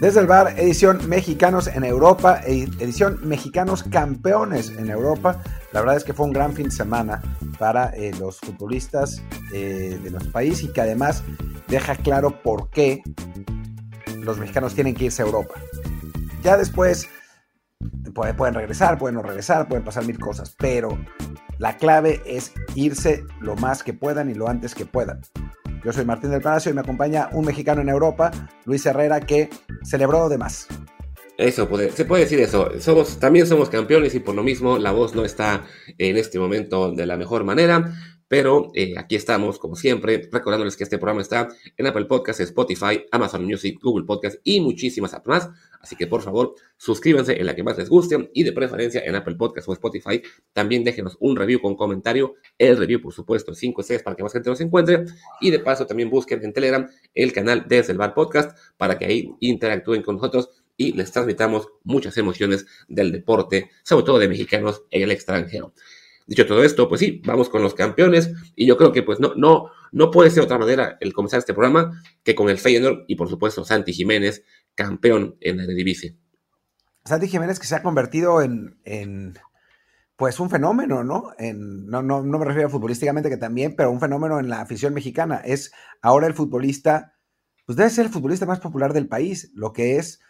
Desde el bar, edición Mexicanos en Europa, edición Mexicanos Campeones en Europa. La verdad es que fue un gran fin de semana para eh, los futbolistas eh, de nuestro país y que además deja claro por qué los mexicanos tienen que irse a Europa. Ya después pueden regresar, pueden no regresar, pueden pasar mil cosas, pero la clave es irse lo más que puedan y lo antes que puedan. Yo soy Martín del Palacio y me acompaña un mexicano en Europa, Luis Herrera, que celebró de más. Eso, se puede decir eso. También somos campeones y por lo mismo la voz no está en este momento de la mejor manera. Pero eh, aquí estamos, como siempre, recordándoles que este programa está en Apple Podcasts, Spotify, Amazon Music, Google Podcasts y muchísimas más. Así que por favor, suscríbanse en la que más les guste y de preferencia en Apple Podcasts o Spotify. También déjenos un review con comentario. El review, por supuesto, 5 estrellas para que más gente nos encuentre. Y de paso, también busquen en Telegram el canal Desde el Bar Podcast para que ahí interactúen con nosotros y les transmitamos muchas emociones del deporte, sobre todo de mexicanos en el extranjero. Dicho todo esto, pues sí, vamos con los campeones y yo creo que pues no, no, no puede ser otra manera el comenzar este programa que con el Feyenoord y por supuesto Santi Jiménez, campeón en la Eredivisie. Santi Jiménez que se ha convertido en, en pues un fenómeno, ¿no? En, no, no, no me refiero a futbolísticamente que también, pero un fenómeno en la afición mexicana. Es ahora el futbolista, pues debe ser el futbolista más popular del país, lo que es,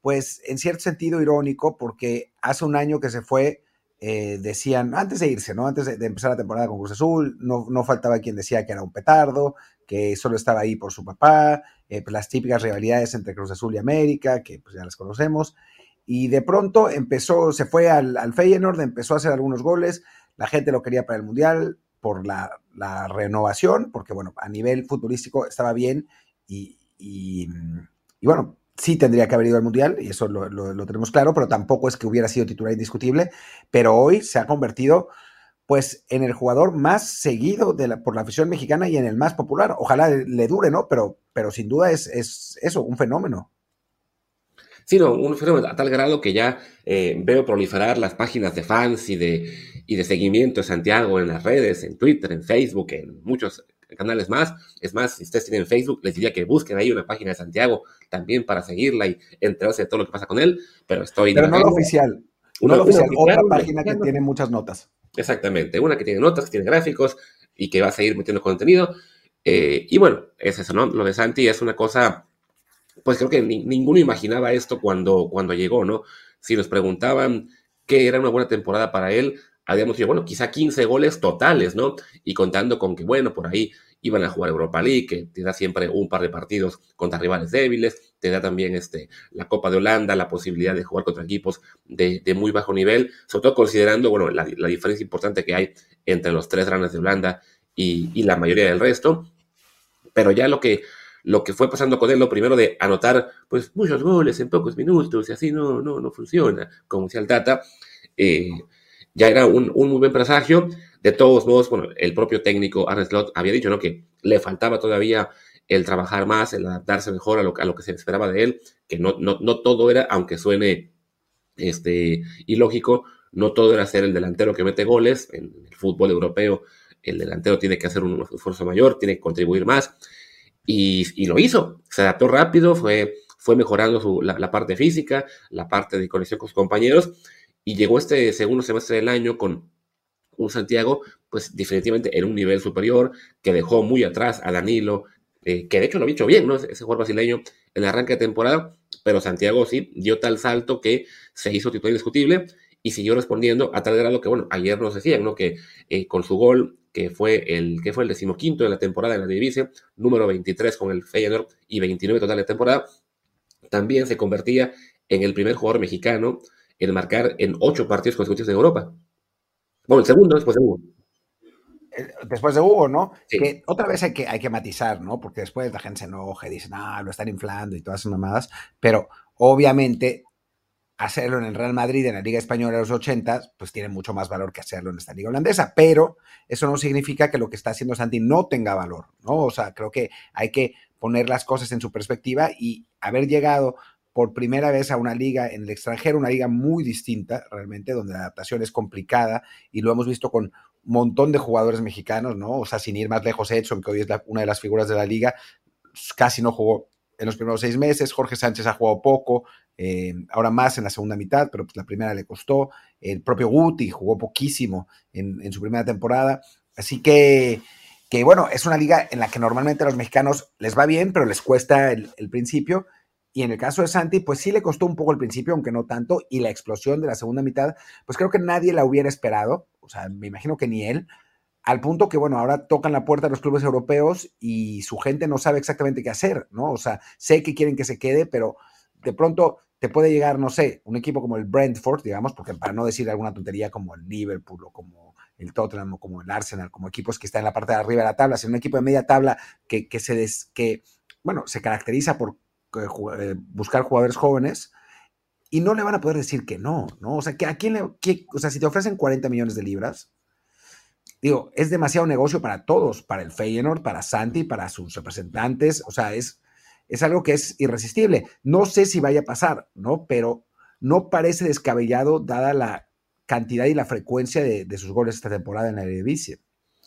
pues en cierto sentido irónico, porque hace un año que se fue eh, decían, antes de irse, ¿no? Antes de, empezar la temporada con Cruz Azul, no, no, faltaba quien decía que era un petardo, que solo estaba ahí por su papá, eh, pues, las típicas rivalidades entre Cruz Azul y América, que pues ya las conocemos. Y de pronto empezó, se fue al, al Feyenoord, empezó a hacer algunos goles, la gente lo quería para el Mundial por la, la renovación, porque bueno, a nivel futbolístico estaba bien y, y, y bueno, sí tendría que haber ido al Mundial, y eso lo, tenemos claro, pero tampoco es que hubiera sido titular indiscutible, pero hoy se ha convertido pues en el jugador más seguido por la afición mexicana y en el más popular. Ojalá le dure, ¿no? Pero, pero sin duda es, es eso, un fenómeno. Sí, no, un fenómeno a tal grado que ya eh, veo proliferar las páginas de fans y de, y de seguimiento de Santiago en las redes, en Twitter, en Facebook, en muchos canales más. Es más, si ustedes tienen Facebook, les diría que busquen ahí una página de Santiago también para seguirla y enterarse de todo lo que pasa con él. Pero estoy. Pero no la oficial. Una, oficial, otra página que tiene muchas notas. Exactamente, una que tiene notas, que tiene gráficos y que va a seguir metiendo contenido. Eh, y bueno, es eso, ¿no? Lo de Santi es una cosa, pues creo que ninguno imaginaba esto cuando, cuando llegó, ¿no? Si nos preguntaban qué era una buena temporada para él, habíamos dicho, bueno, quizá 15 goles totales, ¿no? Y contando con que, bueno, por ahí iban a jugar Europa League, que te da siempre un par de partidos contra rivales débiles, te da también este, la Copa de Holanda, la posibilidad de jugar contra equipos de, muy bajo nivel, sobre todo considerando, bueno, la, diferencia importante que hay entre los tres grandes de Holanda y, la mayoría del resto. Pero ya lo que, lo que fue pasando con él, lo primero de anotar, pues, muchos goles en pocos minutos, y así no, no, no funciona, como decía el Tata, eh, ya era un, muy buen presagio. De todos modos, bueno, el propio técnico Arne Slot había dicho ¿no? que le faltaba todavía el trabajar más, el adaptarse mejor a lo, a lo que se esperaba de él, que no, no, no todo era, aunque suene este, ilógico, no todo era ser el delantero que mete goles. En el fútbol europeo, el delantero tiene que hacer un esfuerzo mayor, tiene que contribuir más. Y, y lo hizo, se adaptó rápido, fue, fue mejorando su, la, la, parte física, la parte de conexión con sus compañeros y llegó este segundo semestre del año con un Santiago, pues definitivamente en un nivel superior, que dejó muy atrás a Danilo, eh, que de hecho lo ha hecho bien, ¿no? Ese jugador brasileño en el arranque de temporada, pero Santiago sí dio tal salto que se hizo titular indiscutible y siguió respondiendo a tal grado que, bueno, ayer nos decían, ¿no? Que eh, con su gol, que fue el que fue el decimoquinto de la temporada en la división, número 23 con el Feyenoord y 29 total de temporada, también se convertía en el primer jugador mexicano en marcar en ocho partidos consecutivos en Europa. Bueno, el segundo después de Hugo. Después de Hugo, ¿no? Que otra vez hay que, hay que matizar, ¿no? Porque después la gente se enoja y dice, ah, lo están inflando y todas esas mamadas. Pero obviamente hacerlo en el Real Madrid, en la Liga Española de los 80, pues tiene mucho más valor que hacerlo en esta Liga Holandesa. Pero eso no significa que lo que está haciendo Santi no tenga valor, ¿no? O sea, creo que hay que poner las cosas en su perspectiva y haber llegado por primera vez a una liga en el extranjero, una liga muy distinta realmente, donde la adaptación es complicada y lo hemos visto con un montón de jugadores mexicanos, ¿no? O sea, sin ir más lejos, Edson, que hoy es una de las figuras de la liga, casi no jugó en los primeros seis meses. Jorge Sánchez ha jugado poco, eh, ahora más en la segunda mitad, pero pues la primera le costó. El propio Guti jugó poquísimo en, su primera temporada. Así que, que, bueno, es una liga en la que normalmente a los mexicanos les va bien, pero les cuesta el, el principio. Y en el caso de Santi, pues sí le costó un poco el principio, aunque no tanto, y la explosión de la segunda mitad, pues creo que nadie la hubiera esperado, o sea, me imagino que ni él, al punto que, bueno, ahora tocan la puerta de los clubes europeos y su gente no sabe exactamente qué hacer, ¿no? O sea, sé que quieren que se quede, pero de pronto te puede llegar, no sé, un equipo como el Brentford, digamos, porque para no decir alguna tontería como el Liverpool o como el Tottenham o como el Arsenal, como equipos que están en la parte de arriba de la tabla, sino un equipo de media tabla que, se des, que bueno, se caracteriza por eh, buscar jugadores jóvenes y no le van a poder decir que no, ¿no? O sea, que a quién le, o sea, si te ofrecen 40 millones de libras, digo, es demasiado negocio para todos, para el Feyenoord, para Santi, para sus representantes, o sea, es, es algo que es irresistible. No sé si vaya a pasar, ¿no? Pero no parece descabellado dada la cantidad y la frecuencia de, sus goles esta temporada en la Eredivisie.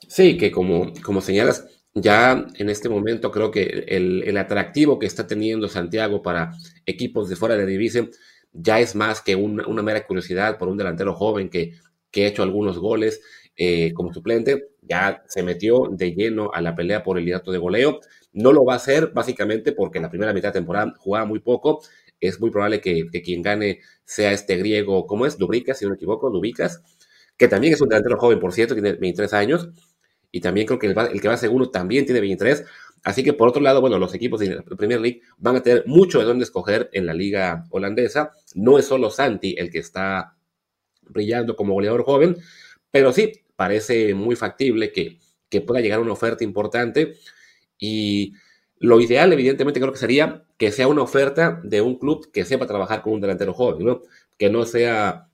Sí, que como, como señalas, ya en este momento creo que el, atractivo que está teniendo Santiago para equipos de fuera de división ya es más que una, mera curiosidad por un delantero joven que, que ha hecho algunos goles eh, como suplente, ya se metió de lleno a la pelea por el liderato de goleo. No lo va a hacer básicamente porque en la primera mitad de temporada jugaba muy poco. Es muy probable que, quien gane sea este griego, ¿cómo es? Dubricas, si no me equivoco, Dubicas, que también es un delantero joven, por cierto, tiene 23 años. Y también creo que el, que va segundo también tiene 23. Así que por otro lado, bueno, los equipos de la Premier League van a tener mucho de dónde escoger en la liga holandesa. No es solo Santi el que está brillando como goleador joven, pero sí, parece muy factible que, pueda llegar una oferta importante y lo ideal, evidentemente, creo que sería que sea una oferta de un club que sepa trabajar con un delantero joven, ¿no? Que no sea,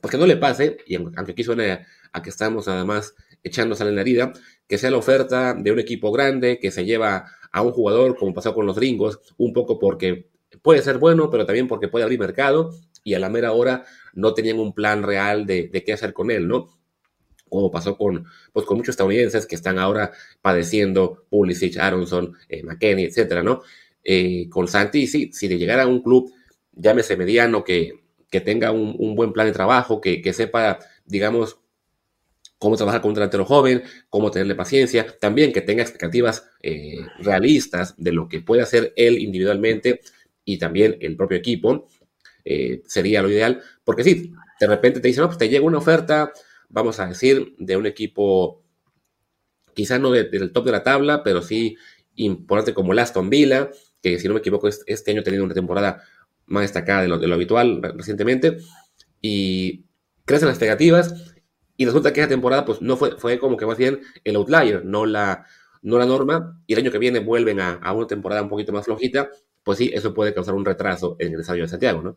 pues que no le pase, y aunque aquí suene a que estamos además echándose en la herida, que sea la oferta de un equipo grande que se lleva a un jugador, como pasó con los gringos, un poco porque puede ser bueno, pero también porque puede abrir mercado, y a la mera hora no tenían un plan real de, qué hacer con él, ¿no? como pasó con, pues, con muchos estadounidenses que están ahora padeciendo Pulisic, Aronson, eh, etcétera, ¿no? Eh, con Santi, sí, si le llegara a un club, llámese mediano, que, que tenga un, buen plan de trabajo, que, que sepa, digamos, cómo trabajar con un delantero joven, cómo tenerle paciencia, también que tenga expectativas eh, realistas de lo que puede hacer él individualmente y también el propio equipo, sería lo ideal, porque sí, de repente te dicen, no, pues te llega una oferta vamos a decir, de un equipo quizás no del top de la tabla, pero sí importante como el Aston Villa, que si no me equivoco este año ha tenido una temporada más destacada de lo, de lo habitual recientemente, y crecen las expectativas, y resulta que esa temporada pues no fue, fue como que más bien el outlier, no la, no la norma, y el año que viene vuelven a, a una temporada un poquito más flojita, pues sí, eso puede causar un retraso en el desarrollo de Santiago, ¿no?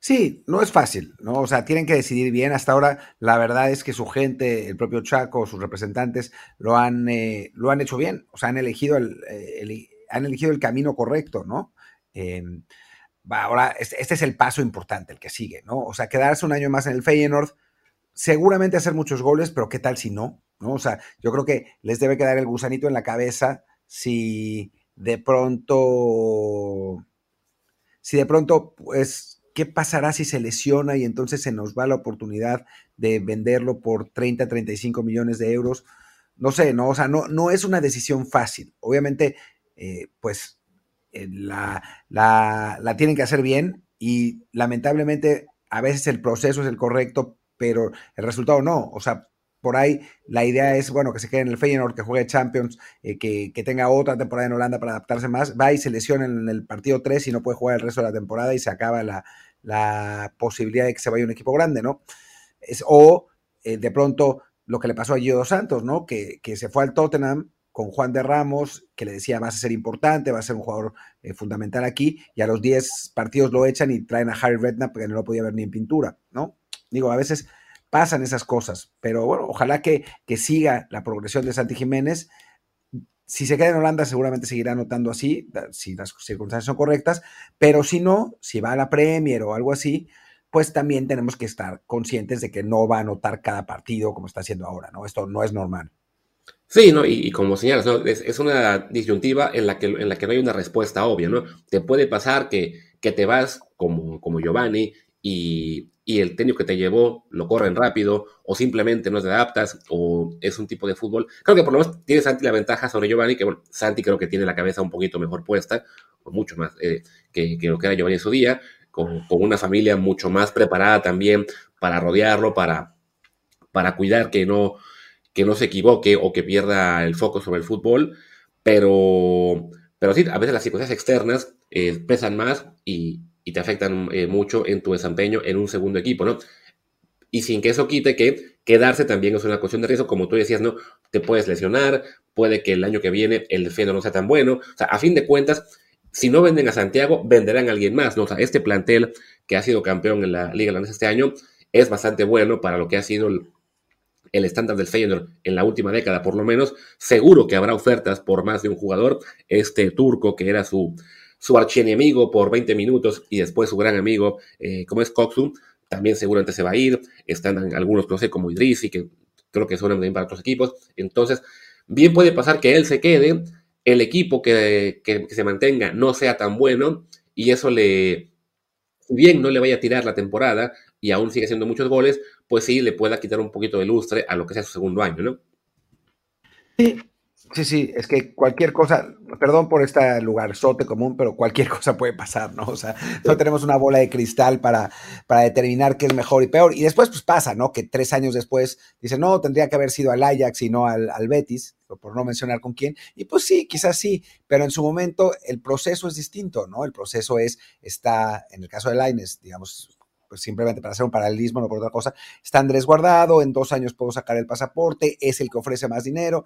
Sí, no es fácil, ¿no? O sea, tienen que decidir bien. Hasta ahora, la verdad es que su gente, el propio Chaco, sus representantes, lo han, eh, lo han hecho bien. O sea, han elegido el, eh, han elegido el camino correcto, ¿no? Em, ahora, este, este, es el paso importante, el que sigue, ¿no? O sea, quedarse un año más en el Feyenoord, seguramente hacer muchos goles, pero ¿qué tal si no? ¿No? O sea, yo creo que les debe quedar el gusanito en la cabeza si de pronto, si de pronto, pues ¿Qué pasará si se lesiona y entonces se nos va la oportunidad de venderlo por 30, 35 millones de euros? No sé, no, o sea, no, no es una decisión fácil. Obviamente, eh, pues eh, la, la, la tienen que hacer bien y lamentablemente a veces el proceso es el correcto, pero el resultado no. O sea, por ahí la idea es, bueno, que se quede en el Feyenoord, que juegue Champions, eh, que, tenga otra temporada en Holanda para adaptarse más, va y se lesiona en el partido 3 y no puede jugar el resto de la temporada y se acaba la, posibilidad de que se vaya un equipo grande, ¿no? Es, o eh, de pronto lo que le pasó a Gio Santos, ¿no? Que, se fue al Tottenham con Juan de Ramos, que le decía vas a ser importante, va a ser un jugador eh, fundamental aquí, y a los 10 partidos lo echan y traen a Harry Redknapp porque no lo podía ver ni en pintura, ¿no? Digo, a veces pasan esas cosas, pero bueno, ojalá que, que siga la progresión de Santi Jiménez. Si se queda en Holanda, seguramente seguirá anotando así, si las circunstancias son correctas, pero si no, si va a la Premier o algo así, pues también tenemos que estar conscientes de que no va a anotar cada partido como está haciendo ahora, ¿no? Esto no es normal. Sí, ¿no? Y, como señalas, ¿no? Es, una disyuntiva en la, que, en la que no hay una respuesta obvia, ¿no? Te puede pasar que, que te vas como, como Giovanni y, y el técnico que te llevó lo corren rápido o simplemente no te adaptas o es un tipo de fútbol. Creo que por lo menos tiene Santi la ventaja sobre Giovanni, que bueno, Santi creo que tiene la cabeza un poquito mejor puesta, o mucho más eh, que, lo que era Giovanni en su día, con, con, una familia mucho más preparada también para rodearlo, para, para cuidar que no, que no se equivoque o que pierda el foco sobre el fútbol, pero, pero sí, a veces las circunstancias externas eh, pesan más y, y te afectan eh, mucho en tu desempeño en un segundo equipo, ¿no? Y sin que eso quite que quedarse también es una cuestión de riesgo, como tú decías, ¿no? Te puedes lesionar, puede que el año que viene el defensa no sea tan bueno. O sea, a fin de cuentas, si no venden a Santiago, venderán a alguien más, ¿no? O sea, este plantel que ha sido campeón en la Liga Holandesa este año es bastante bueno para lo que ha sido el, el estándar del Feyenoord en la última década, por lo menos. Seguro que habrá ofertas por más de un jugador. Este turco que era su, su archienemigo por 20 minutos y después su gran amigo, eh, como es Coxum, también seguramente se va a ir. Están algunos, no sé, como Idrisi, que creo que suenan bien para otros equipos. Entonces, bien puede pasar que él se quede, el equipo que, que, se mantenga no sea tan bueno y eso le, bien no le vaya a tirar la temporada y aún sigue haciendo muchos goles, pues sí le pueda quitar un poquito de lustre a lo que sea su segundo año, ¿no? Sí, Sí, sí, es que cualquier cosa, perdón por este lugar sote común, pero cualquier cosa puede pasar, ¿no? O sea, no tenemos una bola de cristal para, para determinar qué es mejor y peor. Y después, pues pasa, ¿no? Que tres años después dice, no, tendría que haber sido al Ajax y no al, al Betis, por no mencionar con quién. Y pues sí, quizás sí, pero en su momento el proceso es distinto, ¿no? El proceso es, está, en el caso de Laines, digamos, pues simplemente para hacer un paralelismo, no por otra cosa, está Andrés guardado, en dos años puedo sacar el pasaporte, es el que ofrece más dinero,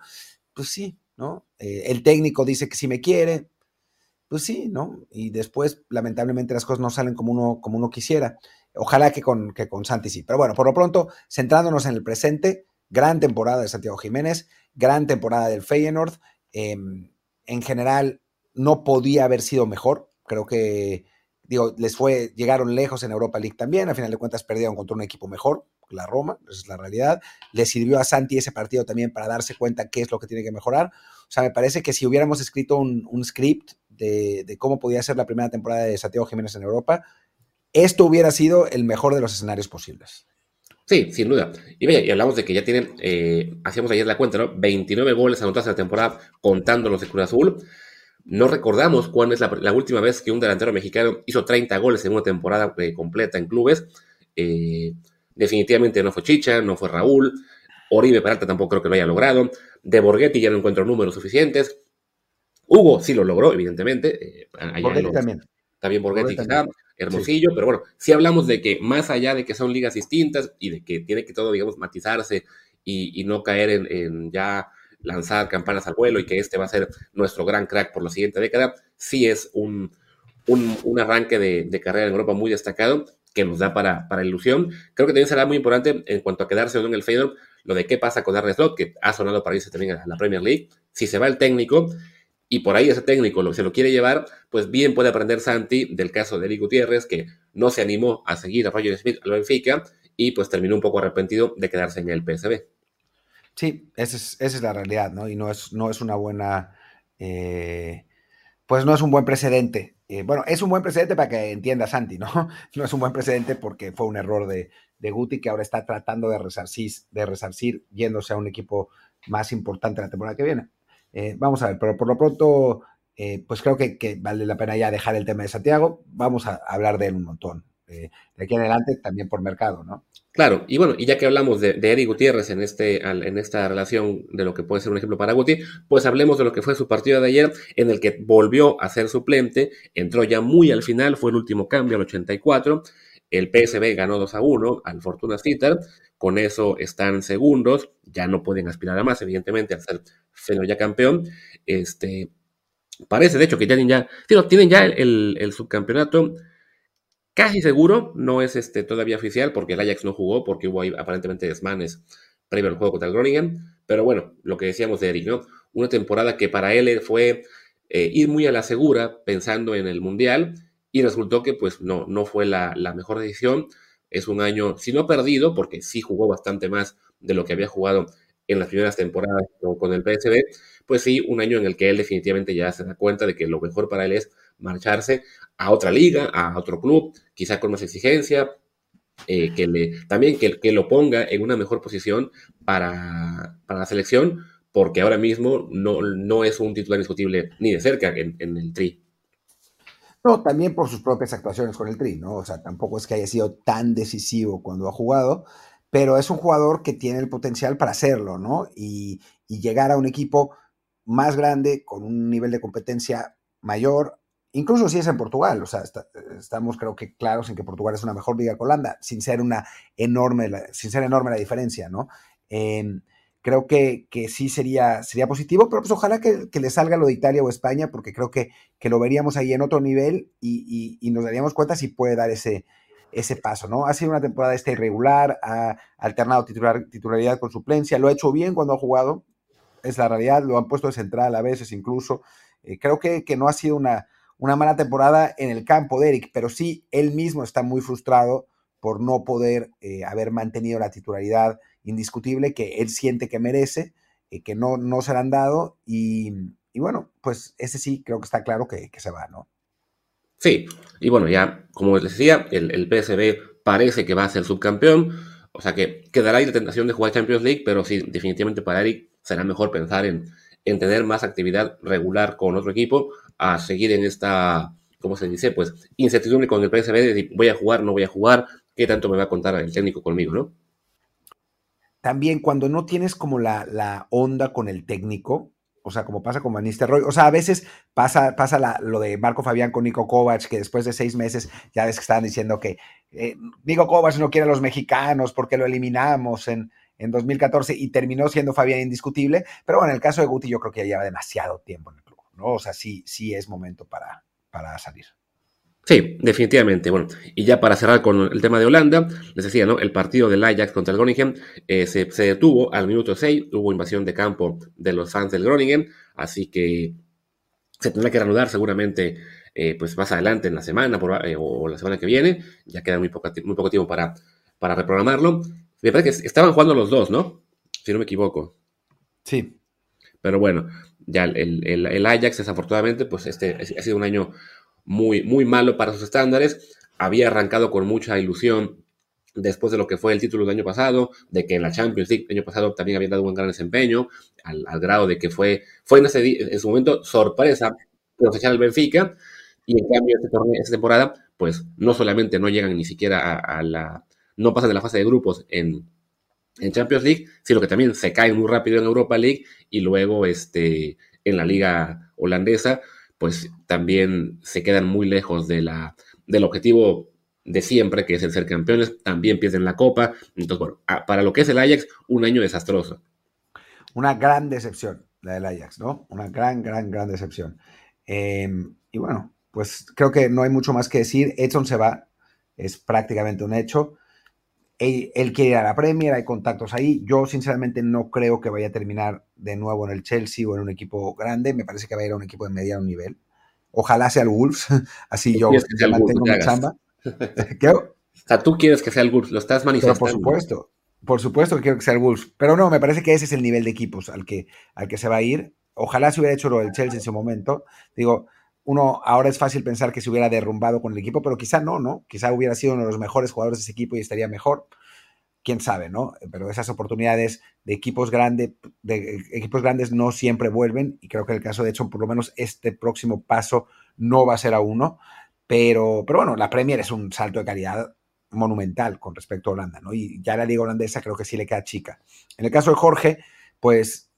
pues sí, ¿no? Eh, el técnico dice que sí me quiere, pues sí, ¿no? Y después, lamentablemente, las cosas no salen como uno, como uno quisiera. Ojalá que con, que con Santi sí. Pero bueno, por lo pronto, centrándonos en el presente, gran temporada de Santiago Jiménez, gran temporada del Feyenoord. Em, en general, no podía haber sido mejor. Creo que, digo, les fue, llegaron lejos en Europa League también. A final de cuentas, perdieron contra un equipo mejor, la Roma, esa es la realidad. Le sirvió a Santi ese partido también para darse cuenta qué es lo que tiene que mejorar. O sea, me parece que si hubiéramos escrito un, script de, cómo podía ser la primera temporada de Santiago Jiménez en Europa, esto hubiera sido el mejor de los escenarios posibles. Sí, sin duda. Y y hablamos de que ya tienen, eh, hacíamos ayer la cuenta, ¿no? 29 goles anotados en la temporada contando los de Cruz Azul. No recordamos cuándo es la, última vez que un delantero mexicano hizo 30 goles en una temporada eh, completa en clubes. Eh, Definitivamente no fue Chicha, no fue Raúl. Oribe Peralta tampoco creo que lo haya logrado. De Borghetti ya no encuentro números suficientes. Hugo sí lo logró, evidentemente. Eh, Borghetti también. También Borghetti quizá, Hermosillo, pero bueno, si hablamos de que más allá de que son ligas distintas y de que tiene que todo, digamos, matizarse y, no caer en, ya lanzar campanas al vuelo y que este va a ser nuestro gran crack por la siguiente década, sí es un, un, arranque de, carrera en Europa muy destacado que nos da para, para ilusión. Creo que también será muy importante en cuanto a quedarse o no en el Feyenoord, lo de qué pasa con Arne Slot, que ha sonado para irse también a la Premier League. Si se va el técnico y por ahí ese técnico lo, se lo quiere llevar, pues bien puede aprender Santi del caso de Eric Gutiérrez, que no se animó a seguir a Roger Smith al Benfica y pues terminó un poco arrepentido de quedarse en el PSB. Sí, esa es, esa es la realidad, ¿no? Y no es, no es una buena... Eh, pues no es un buen precedente eh, bueno, es un buen precedente para que entienda Santi, ¿no? No es un buen precedente porque fue un error de, Guti que ahora está tratando de resarcir, de resarcir yéndose a un equipo más importante la temporada que viene. Eh, vamos a ver, pero por lo pronto, eh, pues creo que, que, vale la pena ya dejar el tema de Santiago. Vamos a hablar de él un montón. De aquí adelante también por mercado, ¿no? Claro, y bueno, y ya que hablamos de, de Eric Gutiérrez en, este, en esta relación de lo que puede ser un ejemplo para Guti, pues hablemos de lo que fue su partido de ayer, en el que volvió a ser suplente, entró ya muy al final, fue el último cambio al 84, el PSB ganó 2 a 1 al Fortuna Citar, con eso están segundos, ya no pueden aspirar a más, evidentemente, al ser Feno ya campeón. Este, parece, de hecho, que ya tienen ya, tienen ya el subcampeonato Casi seguro, no es este, todavía oficial porque el Ajax no jugó, porque hubo aparentemente desmanes previo al juego contra el Groningen. Pero bueno, lo que decíamos de Eric, ¿no? Una temporada que para él fue eh, ir muy a la segura pensando en el Mundial y resultó que pues no, no fue la, mejor decisión. Es un año, si no perdido, porque sí jugó bastante más de lo que había jugado en las primeras temporadas con el PSV, pues sí, un año en el que él definitivamente ya se da cuenta de que lo mejor para él es marcharse a otra liga, a otro club, quizá con más exigencia, eh, que le, también que, que, lo ponga en una mejor posición para, para, la selección, porque ahora mismo no, no es un titular indiscutible ni de cerca en, en, el Tri. No, también por sus propias actuaciones con el Tri, ¿no? O sea, tampoco es que haya sido tan decisivo cuando ha jugado, pero es un jugador que tiene el potencial para hacerlo, ¿no? Y, y llegar a un equipo más grande, con un nivel de competencia mayor, incluso si es en Portugal, o sea, estamos creo que claros en que Portugal es una mejor liga que Holanda, sin ser una enorme, sin ser enorme la diferencia, ¿no? Em, creo que, que, sí sería, sería positivo, pero pues ojalá que, le salga lo de Italia o España, porque creo que, que lo veríamos ahí en otro nivel y, y, nos daríamos cuenta si puede dar ese, ese paso, ¿no? Ha sido una temporada esta irregular, ha alternado titular, titularidad con suplencia, lo ha hecho bien cuando ha jugado, es la realidad, lo han puesto de central a veces incluso. Eh, creo que, que no ha sido una, una mala temporada en el campo de Eric, pero sí, él mismo está muy frustrado por no poder eh, haber mantenido la titularidad indiscutible que él siente que merece, eh, que no, no se le han dado, y, y, bueno, pues ese sí creo que está claro que, que, se va, ¿no? Sí, y bueno, ya como les decía, el, el PSV parece que va a ser subcampeón, o sea que quedará ahí la tentación de jugar Champions League, pero sí, definitivamente para Eric será mejor pensar en, en tener más actividad regular con otro equipo, a seguir en esta, ¿cómo se dice? Pues incertidumbre con el PSV de decir, voy a jugar, no voy a jugar, qué tanto me va a contar el técnico conmigo, ¿no? También cuando no tienes como la, la onda con el técnico, o sea, como pasa con Van Nistelrooy, o sea, a veces pasa, pasa la, lo de Marco Fabián con Nico Kovac, que después de seis meses ya ves que estaban diciendo que eh, Nico Kovac no quiere a los mexicanos porque lo eliminamos en, en 2014 y terminó siendo Fabián indiscutible, pero bueno, en el caso de Guti yo creo que ya lleva demasiado tiempo en el o sea, sí, sí es momento para, para salir. Sí, definitivamente. Bueno, y ya para cerrar con el tema de Holanda, les decía, ¿no? El partido del Ajax contra el Groningen eh, se, detuvo al minuto 6, hubo invasión de campo de los fans del Groningen, así que se tendrá que reanudar seguramente eh, pues más adelante en la semana eh, o la semana que viene, ya queda muy poco, muy poco tiempo para, para reprogramarlo. Me parece que estaban jugando los dos, ¿no? Si no me equivoco. Sí. Pero bueno, ya el, el, Ajax, desafortunadamente, pues este ha sido un año muy, muy malo para sus estándares. Había arrancado con mucha ilusión después de lo que fue el título del año pasado, de que en la Champions League el año pasado también había dado un gran desempeño, al, grado de que fue, fue en, ese, en su momento sorpresa cosechar al Benfica, y en cambio este esta temporada, pues no solamente no llegan ni siquiera a la, no pasan de la fase de grupos en, en Champions League, sino que también se caen muy rápido en Europa League y luego este, en la liga holandesa, pues también se quedan muy lejos de la, del objetivo de siempre, que es el ser campeones, también pierden la copa. Entonces, bueno, para lo que es el Ajax, un año desastroso. Una gran decepción, la del Ajax, ¿no? Una gran, gran, gran decepción. Em, y bueno, pues creo que no hay mucho más que decir. Edson se va, es prácticamente un hecho él, quiere ir a la Premier, hay contactos ahí. Yo sinceramente no creo que vaya a terminar de nuevo en el Chelsea o en un equipo grande. Me parece que va a ir a un equipo de mediano nivel. Ojalá sea el Wolves, así yo mantengo mi chamba. ¿Qué? O sea, tú quieres que sea el Wolves, lo estás manifestando. por supuesto, por supuesto que quiero que sea el Wolves. Pero no, me parece que ese es el nivel de equipos al que, al que se va a ir. Ojalá se hubiera hecho lo del Chelsea en su momento. Digo, uno ahora es fácil pensar que se hubiera derrumbado con el equipo, pero quizá no, ¿no? Quizá hubiera sido uno de los mejores jugadores de ese equipo y estaría mejor. Quién sabe, ¿no? Pero esas oportunidades de equipos grandes, de equipos grandes no siempre vuelven y creo que en el caso de hecho, por lo menos este próximo paso no va a ser a uno, pero, pero bueno, la Premier es un salto de calidad monumental con respecto a Holanda, ¿no? Y ya la liga holandesa creo que sí le queda chica. En el caso de Jorge, pues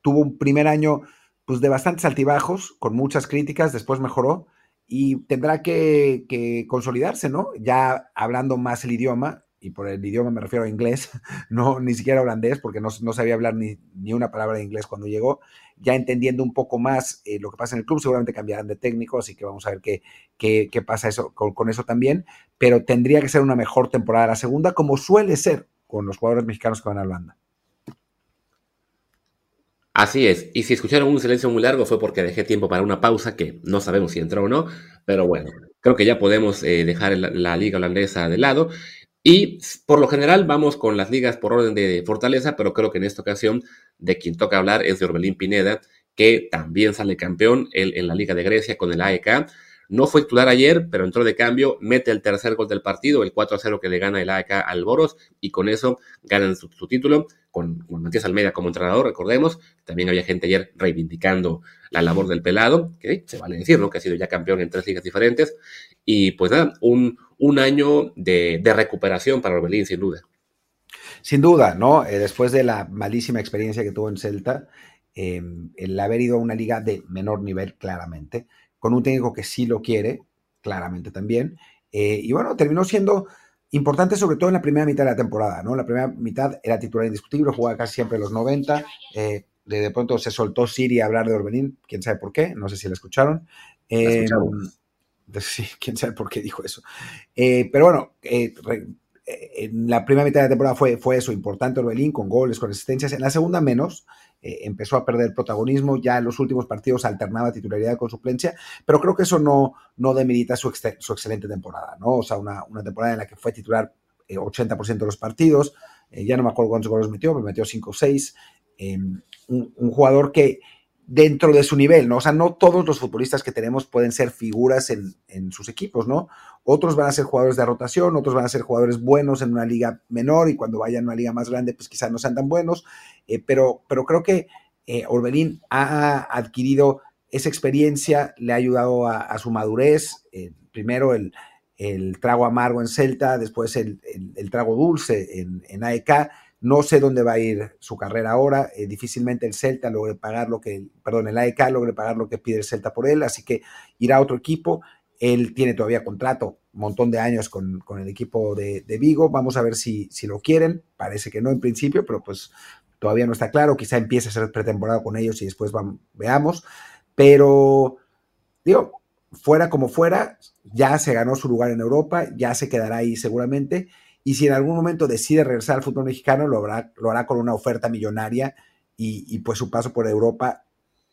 tuvo un primer año pues de bastantes altibajos, con muchas críticas, después mejoró y tendrá que, consolidarse, ¿no? Ya hablando más el idioma, y por el idioma me refiero a inglés, no ni siquiera holandés, porque no, sabía hablar ni, una palabra de inglés cuando llegó, ya entendiendo un poco más eh, lo que pasa en el club, seguramente cambiarán de técnico, así que vamos a ver qué, qué, pasa eso, con, con, eso también, pero tendría que ser una mejor temporada la segunda, como suele ser con los jugadores mexicanos que van a Holanda. Así es, y si escucharon un silencio muy largo fue porque dejé tiempo para una pausa que no sabemos si entró o no, pero bueno, creo que ya podemos eh, dejar la, liga holandesa de lado. Y por lo general vamos con las ligas por orden de fortaleza, pero creo que en esta ocasión de quien toca hablar es de Orbelín Pineda, que también sale campeón en la Liga de Grecia con el AEK. No fue titular ayer, pero entró de cambio, mete el tercer gol del partido, el 4-0 que le gana el AEK al Boros, y con eso ganan su, título, con, Matías Almeida como entrenador, recordemos. También había gente ayer reivindicando la labor del pelado, que se vale decir, ¿no? Que ha sido ya campeón en tres ligas diferentes. Y pues nada, un, año de, recuperación para Orbelín, sin duda. Sin duda, ¿no? Eh, después de la malísima experiencia que tuvo en Celta, em, el haber ido a una liga de menor nivel, claramente, con un técnico que sí lo quiere, claramente también. Eh, y bueno, terminó siendo importante sobre todo en la primera mitad de la temporada, ¿no? La primera mitad era titular indiscutible, jugaba casi siempre los 90. Eh, de, pronto se soltó Siri a hablar de Orbelín, quién sabe por qué, no sé si la escucharon. Eh, sí, quién sabe por qué dijo eso. Eh, pero bueno, en la primera mitad de la temporada fue, fue eso, importante Orbelín, con goles, con asistencias. En la segunda menos, eh, empezó a perder protagonismo, ya en los últimos partidos alternaba titularidad con suplencia, pero creo que eso no, no su, su excelente temporada, ¿no? O sea, una, temporada en la que fue titular 80% eh, de los partidos, eh, ya no me acuerdo cuántos goles metió, pero metió 5 o 6, un, un jugador que dentro de su nivel, ¿no? O sea, no todos los futbolistas que tenemos pueden ser figuras en, sus equipos, ¿no? Otros van a ser jugadores de rotación, otros van a ser jugadores buenos en una liga menor y cuando vayan a una liga más grande, pues quizás no sean tan buenos, eh, pero, pero creo que eh, Orbelín ha adquirido esa experiencia, le ha ayudado a, su madurez, eh, primero el, trago amargo en Celta, después el, trago dulce en, en AEK, no sé dónde va a ir su carrera ahora. Eh, difícilmente el Celta logre pagar lo que, perdón, el AEK logre pagar lo que pide el Celta por él, así que irá a otro equipo. Él tiene todavía contrato, un montón de años con, el equipo de, Vigo. Vamos a ver si, si, lo quieren. Parece que no en principio, pero pues todavía no está claro. Quizá empiece a ser pretemporada con ellos y después veamos. Pero, digo, fuera como fuera, ya se ganó su lugar en Europa, ya se quedará ahí seguramente y si en algún momento decide regresar al fútbol mexicano, lo, lo hará con una oferta millonaria y, pues su paso por Europa,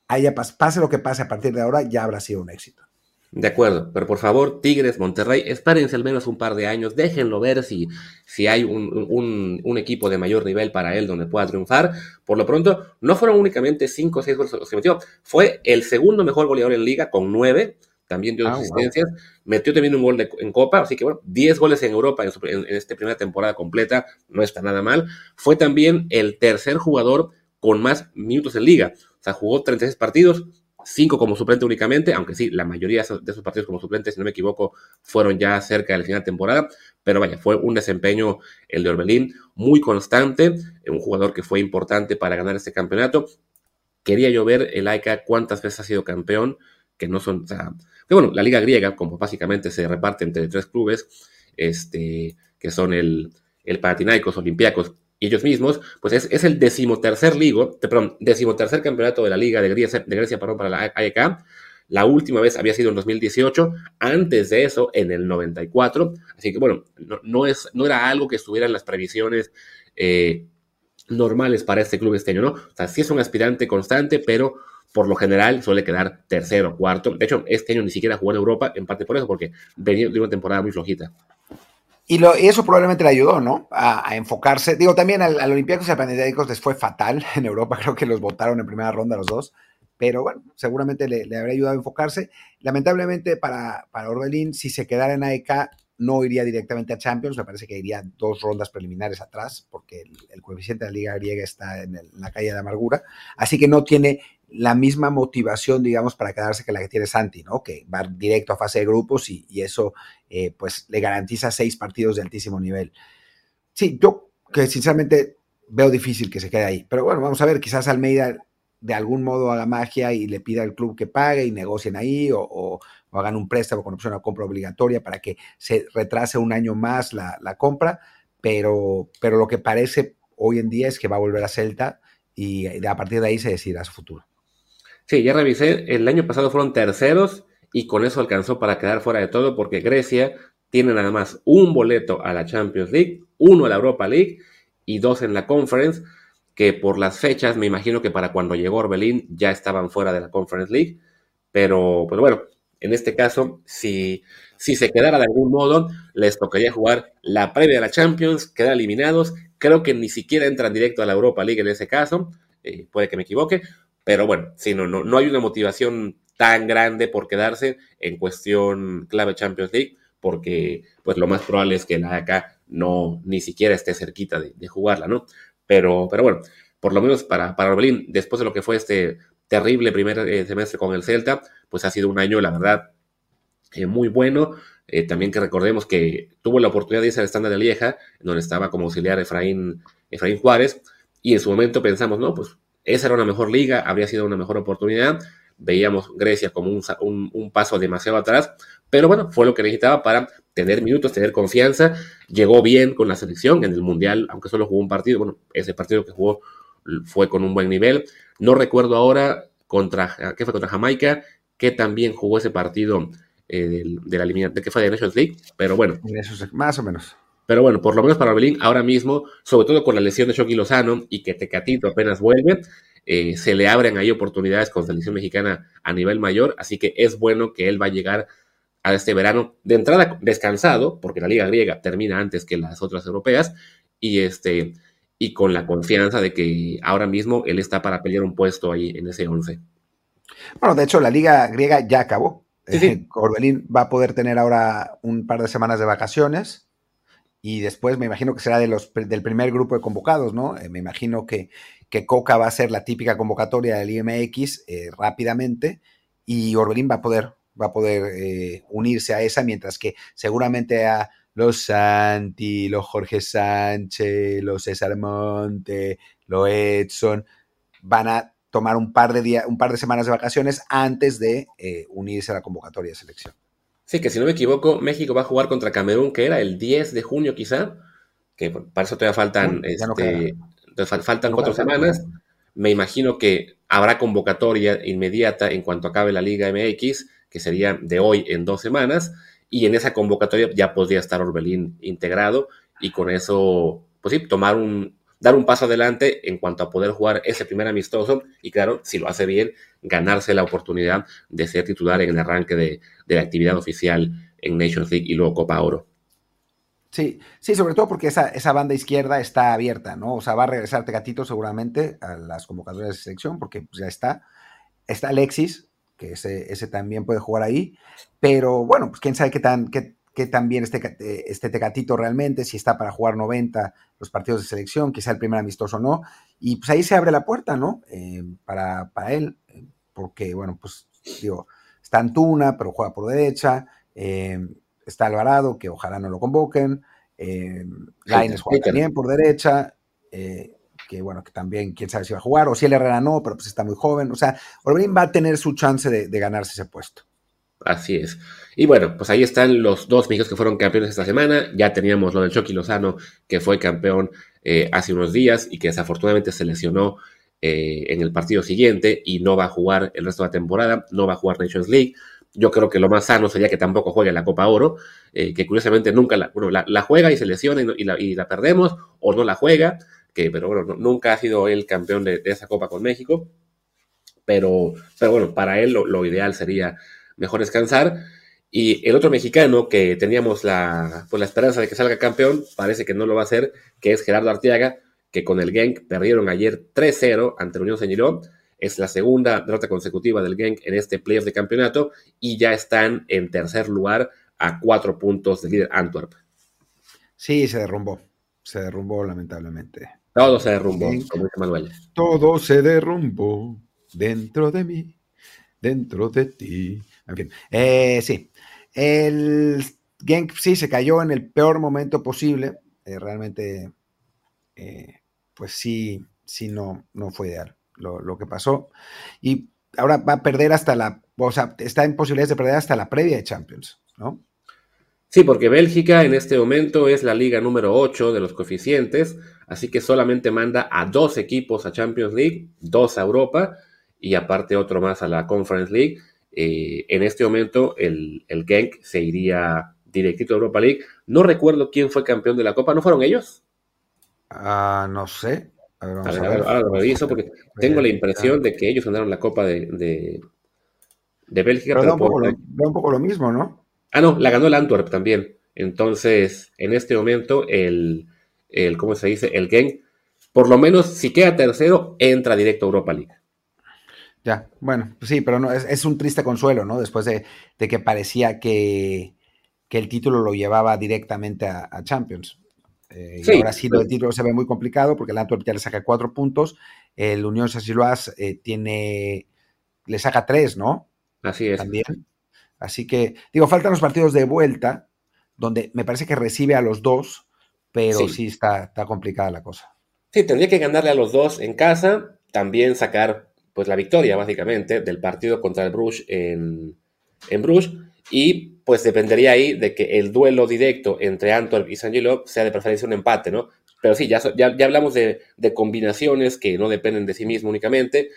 haya, pase lo que pase a partir de ahora, ya habrá sido un éxito. De acuerdo, pero por favor, Tigres, Monterrey, espérense al menos un par de años, déjenlo ver si, si hay un, un, equipo de mayor nivel para él donde pueda triunfar. Por lo pronto, no fueron únicamente 5 o 6 goles los que metió, fue el segundo mejor goleador en liga con 9, también dio ah, asistencias, metió también un gol en Copa, así que bueno, 10 goles en Europa en, esta primera temporada completa, no está nada mal. Fue también el tercer jugador con más minutos en liga, o sea, jugó 36 partidos, 5 como suplente únicamente, aunque sí, la mayoría de esos partidos como suplente, si no me equivoco, fueron ya cerca del final de temporada, pero vaya, fue un desempeño, el de Orbelín, muy constante, un jugador que fue importante para ganar este campeonato. Quería yo ver el AICA cuántas veces ha sido campeón, que no son, o sea, que bueno, la liga griega, como básicamente se reparte entre tres clubes, este, que son el, el Panathinaikos, Olympiacos y ellos mismos, pues es, el decimotercer ligo, perdón, decimotercer campeonato de la liga de Grecia, de Grecia para la AEK. La última vez había sido en 2018, antes de eso en el 94, así que bueno, no, es, no era algo que estuviera en las previsiones eh, normales para este club este año, ¿no? O sea, sí es un aspirante constante, pero por lo general suele quedar tercero, cuarto. De hecho, este año ni siquiera jugó en Europa, en parte por eso, porque venía de una temporada muy flojita. Y, lo, eso probablemente le ayudó, ¿no? A, enfocarse. Digo, también al, al Olympiacos y al Panathinaikos les fue fatal en Europa. Creo que los votaron en primera ronda los dos. Pero bueno, seguramente le, le habría ayudado a enfocarse. Lamentablemente para, para Orbelín, si se quedara en AEK, no iría directamente a Champions, me parece que iría dos rondas preliminares atrás, porque el, coeficiente de la liga griega está en, la calle de amargura, así que no tiene la misma motivación, digamos, para quedarse que la que tiene Santi, ¿no? Que va directo a fase de grupos y, eso, eh, pues, le garantiza seis partidos de altísimo nivel. Sí, yo que sinceramente veo difícil que se quede ahí, pero bueno, vamos a ver, quizás Almeida de algún modo haga magia y le pida al club que pague y negocien ahí o, hagan un préstamo con opción a compra obligatoria para que se retrase un año más la, compra, pero, pero lo que parece hoy en día es que va a volver a Celta y a partir de ahí se decidirá su futuro. Sí, ya revisé, el año pasado fueron terceros y con eso alcanzó para quedar fuera de todo porque Grecia tiene nada más un boleto a la Champions League, uno a la Europa League y dos en la Conference que por las fechas, me imagino que para cuando llegó Orbelín ya estaban fuera de la Conference League, pero pues bueno, en este caso, si Si se quedara de algún modo, les tocaría jugar la previa de la Champions, quedar eliminados. Creo que ni siquiera entran directo a la Europa League en ese caso. Eh, puede que me equivoque. Pero bueno, si no, no, no hay una motivación tan grande por quedarse en cuestión clave Champions League, porque pues lo más probable es que la acá no ni siquiera esté cerquita de, jugarla, ¿no? Pero, pero bueno, por lo menos para, para Orbelín, después de lo que fue este terrible primer eh, semestre con el Celta, pues ha sido un año, la verdad, eh, muy bueno. Eh, también que recordemos que tuvo la oportunidad de irse al estándar de Lieja, donde estaba como auxiliar Efraín, Efraín Juárez, y en su momento pensamos, no, pues esa era una mejor liga, habría sido una mejor oportunidad. Veíamos Grecia como un, un, paso demasiado atrás, pero bueno, fue lo que necesitaba para tener minutos, tener confianza. Llegó bien con la selección en el Mundial, aunque solo jugó un partido. Bueno, ese partido que jugó fue con un buen nivel. No recuerdo ahora contra, ¿qué fue? Contra Jamaica, que también jugó ese partido eh, de, la eliminación, que fue de Nations League, pero bueno. más o menos. Pero bueno, por lo menos para Belín, ahora mismo, sobre todo con la lesión de Shoki Lozano y que Tecatito apenas vuelve, eh, se le abren ahí oportunidades con selección mexicana a nivel mayor, así que es bueno que él va a llegar a este verano de entrada descansado, porque la liga griega termina antes que las otras europeas, y este y con la confianza de que ahora mismo él está para pelear un puesto ahí en ese 11. Bueno, de hecho, la liga griega ya acabó. Sí, va a poder tener ahora un par de semanas de vacaciones y después me imagino que será de los, del primer grupo de convocados, ¿no? Eh, me imagino que, que, Coca va a ser la típica convocatoria del IMX eh, rápidamente y Orbelín va a poder, va a poder eh, unirse a esa, mientras que seguramente a los Santi, los Jorge Sánchez, los César Monte, los Edson, van a tomar un par de días, un par de semanas de vacaciones antes de unirse a la convocatoria de selección. Sí, que si no me equivoco, México va a jugar contra Camerún, que era el 10 de junio quizá, que para eso todavía faltan, este, faltan cuatro semanas. Me imagino que habrá convocatoria inmediata en cuanto acabe la Liga MX, que sería de hoy en dos semanas y en esa convocatoria ya podría estar Orbelín integrado y con eso, pues sí, tomar un, dar un paso adelante en cuanto a poder jugar ese primer amistoso y claro, si lo hace bien, ganarse la oportunidad de ser titular en el arranque de, la actividad oficial en Nations League y luego Copa Oro. Sí, sí, sobre todo porque esa, banda izquierda está abierta, ¿no? O sea, va a regresar Tecatito seguramente a las convocatorias de selección porque pues, ya está. Está Alexis, que ese, ese también puede jugar ahí. Pero bueno, pues quién sabe qué tan, qué, qué tan bien este, este Tecatito realmente, si está para jugar 90 los partidos de selección, que sea el primer amistoso o no. Y pues ahí se abre la puerta, ¿no? Eh, para, para, él, eh, porque bueno, pues digo, está Antuna, pero juega por derecha. Eh, está Alvarado, que ojalá no lo convoquen. Eh, juega también por derecha. Eh, que bueno, que también quién sabe si va a jugar, o si el Herrera no, pero pues está muy joven. O sea, Orbelín va a tener su chance de, ganarse ese puesto. Así es. Y bueno, pues ahí están los dos mexicanos que fueron campeones esta semana. Ya teníamos lo del Chucky Lozano, que fue campeón eh, hace unos días y que desafortunadamente se lesionó eh, en el partido siguiente y no va a jugar el resto de la temporada, no va a jugar Nations League. Yo creo que lo más sano sería que tampoco juegue la Copa Oro, eh, que curiosamente nunca la, la, juega y se lesiona y, la, perdemos, o no la juega pero bueno, nunca ha sido el campeón de, esa Copa con México. Pero, pero bueno, para él lo, ideal sería mejor descansar. Y el otro mexicano que teníamos la, pues la esperanza de que salga campeón, parece que no lo va a hacer, que es Gerardo Artiaga, que con el Genk perdieron ayer 3-0 ante Unión Señiló. Es la segunda derrota consecutiva del Genk en este playoff de campeonato y ya están en tercer lugar a cuatro puntos del líder Antwerp. Sí, se derrumbó. Se derrumbó lamentablemente. Todo se derrumbó, como dice Manuel. Todo se derrumbó dentro de mí, dentro de ti. En fin, eh, sí. El Genk sí se cayó en el peor momento posible. Eh, realmente, eh, pues sí, sí, no, no fue ideal lo, lo, que pasó. Y ahora va a perder hasta la, o sea, está en posibilidades de perder hasta la previa de Champions, ¿no? Sí, porque Bélgica en este momento es la liga número 8 de los coeficientes, así que solamente manda a dos equipos a Champions League, dos a Europa y aparte otro más a la Conference League. Eh, en este momento el, el Genk se iría directito a Europa League. No recuerdo quién fue campeón de la Copa, ¿no fueron ellos? Ah, no sé. ahora lo reviso porque tengo la impresión de que ellos ganaron la Copa de, de, Bélgica. Pero, un, poco lo, un poco lo mismo, ¿no? Ah, no, la ganó el Antwerp también. Entonces, en este momento, el, el ¿cómo se dice? El Genk, por lo menos, si queda tercero, entra directo a Europa League. Ya, bueno, pues sí, pero no, es, un triste consuelo, ¿no? Después de, que parecía que, el título lo llevaba directamente a, Champions. Eh, y ahora sí, el pues título se ve muy complicado porque el Antwerp ya le saca cuatro puntos, el Unión Saint-Gilloise eh, tiene, le saca tres, ¿no? Así es. También. Así que, digo, faltan los partidos de vuelta, donde me parece que recibe a los dos, pero sí, está, está, complicada la cosa. Sí, tendría que ganarle a los dos en casa, también sacar pues la victoria básicamente del partido contra el Bruges en, en Bruges y pues dependería ahí de que el duelo directo entre Antwerp y San Gilo sea de preferencia un empate, ¿no? Pero sí, ya, ya, hablamos de, de, combinaciones que no dependen de sí mismo únicamente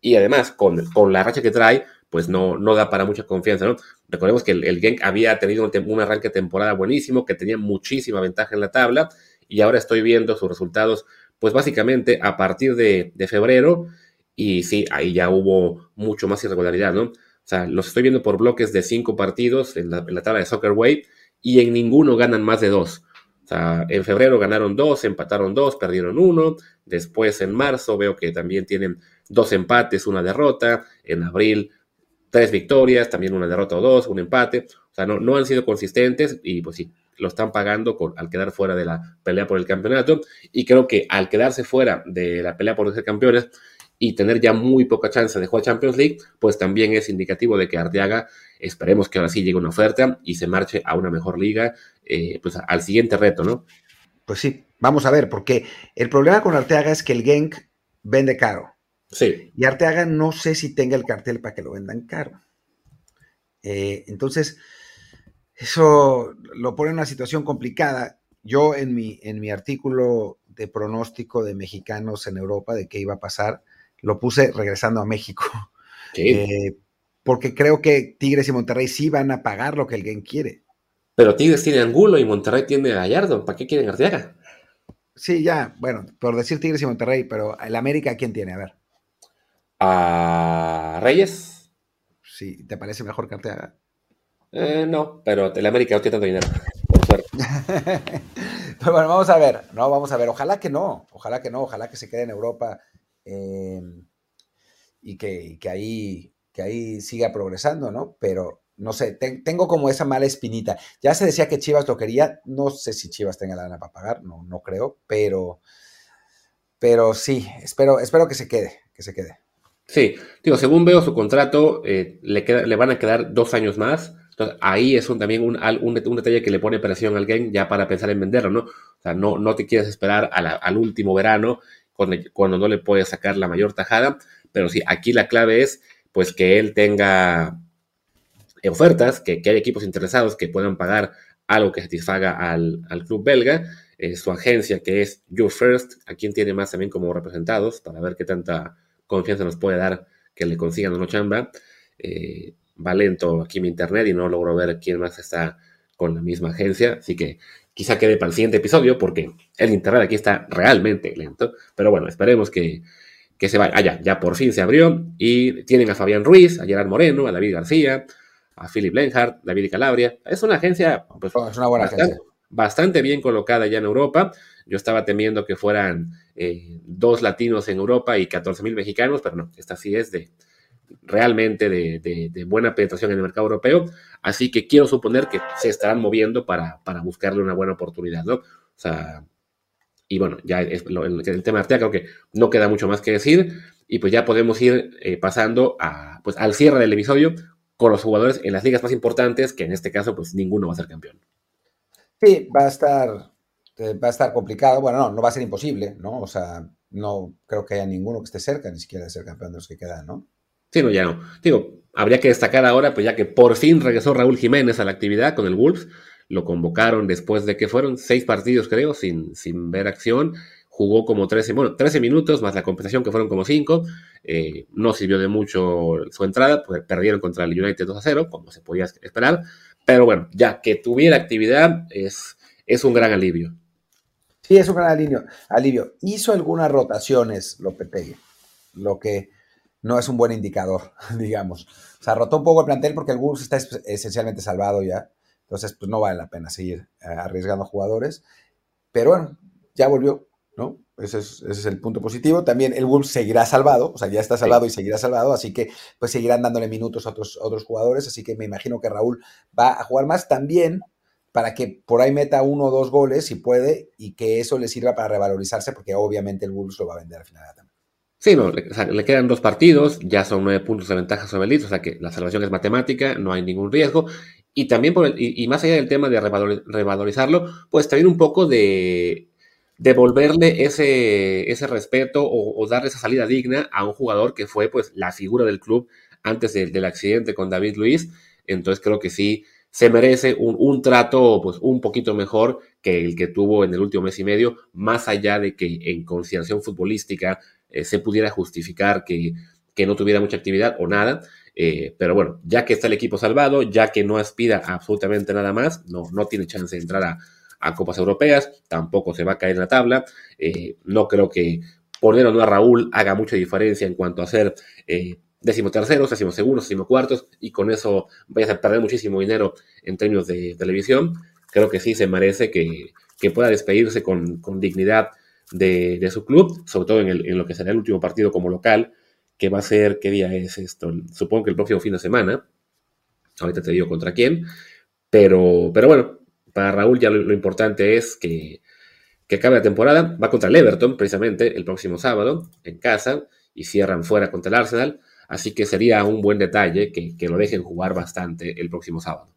y además con, con la racha que trae, pues no, no da para mucha confianza, ¿no? Recordemos que el, el Genk había tenido un, arranque de temporada buenísimo, que tenía muchísima ventaja en la tabla, y ahora estoy viendo sus resultados, pues básicamente a partir de, febrero, y sí, ahí ya hubo mucho más irregularidad, ¿no? O sea, los estoy viendo por bloques de cinco partidos en la, tabla de Soccer Way, y en ninguno ganan más de dos. O sea, en febrero ganaron dos, empataron dos, perdieron uno. Después en marzo veo que también tienen dos empates, una derrota. En abril tres victorias, también una derrota o dos, un empate. O sea, no, no han sido consistentes y pues sí, lo están pagando con, al quedar fuera de la pelea por el campeonato. Y creo que al quedarse fuera de la pelea por ser campeones y tener ya muy poca chance de jugar Champions League, pues también es indicativo de que Arteaga, esperemos que ahora sí llegue una oferta y se marche a una mejor liga, eh, pues al siguiente reto, ¿no? Pues sí, vamos a ver, porque el problema con Arteaga es que el Genk vende caro. Sí. Y Arteaga no sé si tenga el cartel para que lo vendan caro. Eh, entonces, eso lo pone en una situación complicada. Yo en mi, en mi artículo de pronóstico de mexicanos en Europa, de qué iba a pasar, lo puse regresando a México. Eh, porque creo que Tigres y Monterrey sí van a pagar lo que alguien quiere. Pero Tigres tiene Angulo y Monterrey tiene Gallardo. ¿Para qué quieren Arteaga? Sí, ya, bueno, por decir Tigres y Monterrey, pero el América, ¿quién tiene? A ver a Reyes. Sí, ¿te parece mejor que Arteaga? Eh, no, pero el América no tiene tanto dinero, por suerte. pero bueno, vamos a ver, no, vamos a ver, ojalá que no, ojalá que no, ojalá que se quede en Europa eh, y, que, ahí, que ahí siga progresando, ¿no? Pero no sé, tengo como esa mala espinita. Ya se decía que Chivas lo quería, no sé si Chivas tenga la lana para pagar, no, no creo, pero, pero sí, espero, espero que se quede, que se quede. Sí, digo, según veo su contrato, eh, le, le van a quedar dos años más. Entonces, ahí es un, también un, un, detalle que le pone presión al game ya para pensar en venderlo, ¿no? O sea, no, no te quieres esperar al último verano cuando, no le puedes sacar la mayor tajada. Pero sí, aquí la clave es pues que él tenga ofertas, que, que haya equipos interesados que puedan pagar algo que satisfaga al, al club belga. Eh, su agencia, que es You First, a quien tiene más también como representados, para ver qué tanta confianza nos puede dar que le consigan una chamba. Eh, va lento aquí mi internet y no logro ver quién más está con la misma agencia, así que quizá quede para el siguiente episodio porque el internet aquí está realmente lento, pero bueno, esperemos que, se vaya. Ah, ya, ya por fin se abrió y tienen a Fabián Ruiz, a Gerard Moreno, a David García, a Philip Lenhardt, David Calabria. Es una agencia, pues, es una buena bastante, agencia. bastante bien colocada ya en Europa. Yo estaba temiendo que fueran eh, dos latinos en Europa y 14 mil mexicanos, pero no, esta sí es de realmente de, buena penetración en el mercado europeo. Así que quiero suponer que se estarán moviendo para, buscarle una buena oportunidad, ¿no? O sea, y bueno, ya es el, tema de Artea creo que no queda mucho más que decir. Y pues ya podemos ir eh, pasando a, pues, al cierre del episodio con los jugadores en las ligas más importantes, que en este caso, pues ninguno va a ser campeón. Sí, va a estar este, va a estar complicado. Bueno, no, no va a ser imposible, ¿no? O sea, no creo que haya ninguno que esté cerca ni siquiera de ser campeón de los que quedan, ¿no? Sí, no, ya no. Digo, habría que destacar ahora, pues ya que por fin regresó Raúl Jiménez a la actividad con el Wolves, lo convocaron después de que fueron seis partidos, creo, sin, sin ver acción. Jugó como 13, bueno, 13 minutos, más la compensación que fueron como 5. Eh, no sirvió de mucho su entrada, pues perdieron contra el United 2 a 0, como se podía esperar. Pero bueno, ya que tuviera actividad, es, es un gran alivio. Sí, es un gran alivio. alivio. Hizo algunas rotaciones Lopetegui, lo que no es un buen indicador, digamos. O sea, rotó un poco el plantel porque el Wolves está esencialmente salvado ya. Entonces, pues no vale la pena seguir eh, arriesgando jugadores. Pero bueno, ya volvió, ¿no? Ese es, el punto positivo. También el Wolves seguirá salvado, o sea, ya está salvado y seguirá salvado, así que pues seguirán dándole minutos a otros, otros jugadores, así que me imagino que Raúl va a jugar más también para que por ahí meta uno o dos goles si puede y que eso le sirva para revalorizarse porque obviamente el Wolves lo va a vender al final de la temporada. Sí, no, le, quedan dos partidos, ya son nueve puntos de ventaja sobre el Leeds, o sea que la salvación es matemática, no hay ningún riesgo. Y también, por y, más allá del tema de revalorizarlo, pues también un poco de devolverle ese, ese respeto o, darle esa salida digna a un jugador que fue pues la figura del club antes del accidente con David Luis. Entonces creo que sí se merece un, trato pues un poquito mejor que el que tuvo en el último mes y medio, más allá de que en consideración futbolística eh, se pudiera justificar que, que, no tuviera mucha actividad o nada. Eh, pero bueno, ya que está el equipo salvado, ya que no aspira absolutamente nada más, no, no tiene chance de entrar a, Copas Europeas, tampoco se va a caer en la tabla. Eh, no creo que poner o no a Raúl haga mucha diferencia en cuanto a ser eh, décimo tercero, décimo segundo, décimo cuartos, y con eso vayas a perder muchísimo dinero en términos de televisión. Creo que sí se merece que, pueda despedirse con, dignidad de, su club, sobre todo en, lo que será el último partido como local, que va a ser, ¿qué día es esto? Supongo que el próximo fin de semana. Ahorita te digo contra quién. Pero, pero bueno, para Raúl ya lo, importante es que, acabe la temporada. Va contra el Everton precisamente el próximo sábado en casa y cierran fuera contra el Arsenal. Así que sería un buen detalle que, lo dejen jugar bastante el próximo sábado.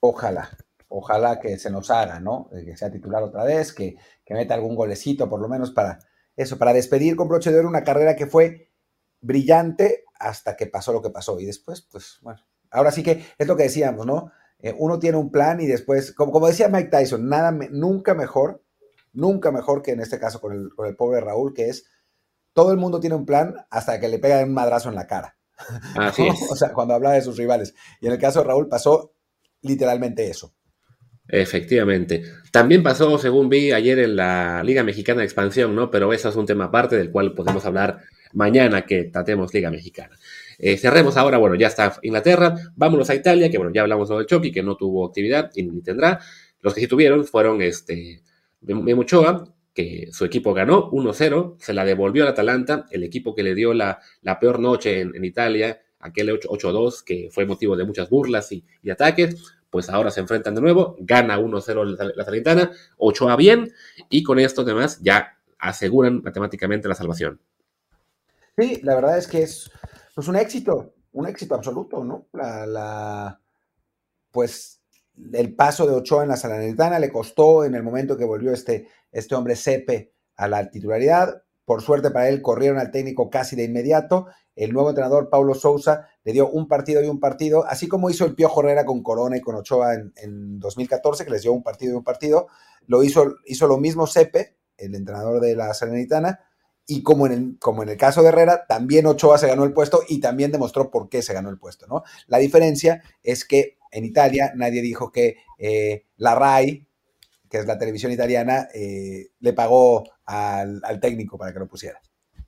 Ojalá, ojalá que se nos haga, ¿no? Que sea titular otra vez, que, meta algún golecito por lo menos para eso, para despedir con broche de oro una carrera que fue brillante hasta que pasó lo que pasó. Y después, pues bueno, ahora sí que es lo que decíamos, ¿no? Eh, uno tiene un plan y después, como, como decía Mike Tyson, nada, nunca mejor, nunca mejor que en este caso con el, con el pobre Raúl, que es todo el mundo tiene un plan hasta que le pega un madrazo en la cara. Así es. o sea, cuando hablaba de sus rivales. Y en el caso de Raúl pasó literalmente eso. Efectivamente. También pasó, según vi ayer en la Liga Mexicana de Expansión, ¿no? Pero eso es un tema aparte del cual podemos hablar mañana que tratemos Liga Mexicana. Eh, cerremos ahora, bueno, ya está Inglaterra, vámonos a Italia, que bueno, ya hablamos de Chucky, que no tuvo actividad y ni tendrá. Los que sí tuvieron fueron este, Memuchoa, que su equipo ganó 1-0, se la devolvió al Atalanta, el equipo que le dio la, la peor noche en, Italia, aquel 8-2 que fue motivo de muchas burlas y, ataques, pues ahora se enfrentan de nuevo, gana 1-0 la, Salentana, Ochoa bien, y con esto además ya aseguran matemáticamente la salvación. Sí, la verdad es que es pues un éxito, un éxito absoluto, ¿no? La, pues el paso de Ochoa en la Salernitana le costó en el momento que volvió este, este hombre Sepe a la titularidad. Por suerte para él, corrieron al técnico casi de inmediato. El nuevo entrenador, Paulo Sousa, le dio un partido y un partido, así como hizo el Piojo Herrera con Corona y con Ochoa en, en 2014, que les dio un partido y un partido. Lo hizo, hizo lo mismo Sepe, el entrenador de la Salernitana, y como en, el, como en el caso de Herrera, también Ochoa se ganó el puesto y también demostró por qué se ganó el puesto, ¿no? La diferencia es que en Italia nadie dijo que eh, la RAI, que es la televisión italiana, eh, le pagó al, técnico para que lo pusiera.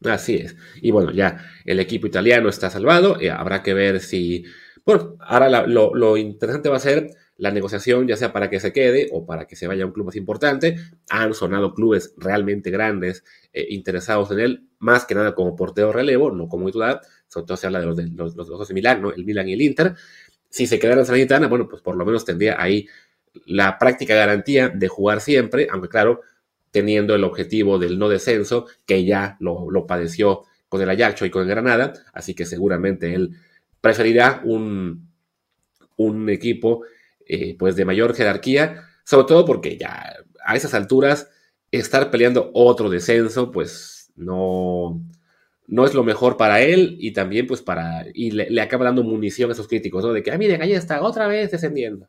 Así es. Y bueno, ya el equipo italiano está salvado. y habrá que ver si. Bueno, ahora lo, interesante va a ser la negociación, ya sea para que se quede o para que se vaya a un club más importante. Han sonado clubes realmente grandes eh, interesados en él, más que nada como portero relevo, no como titular. Sobre todo se habla de los, de, los, dos de Milán, ¿no? el Milan y el Inter. Si se quedara en Sanitana, bueno, pues por lo menos tendría ahí la práctica garantía de jugar siempre, aunque claro, teniendo el objetivo del no descenso, que ya lo, padeció con el Ajax y con el Granada, así que seguramente él preferirá un, un equipo eh, pues de mayor jerarquía, sobre todo porque ya a esas alturas estar peleando otro descenso, pues no, no es lo mejor para él y también pues para, y le, acaba dando munición a esos críticos, ¿no? De que, ah, miren, ahí está, otra vez descendiendo.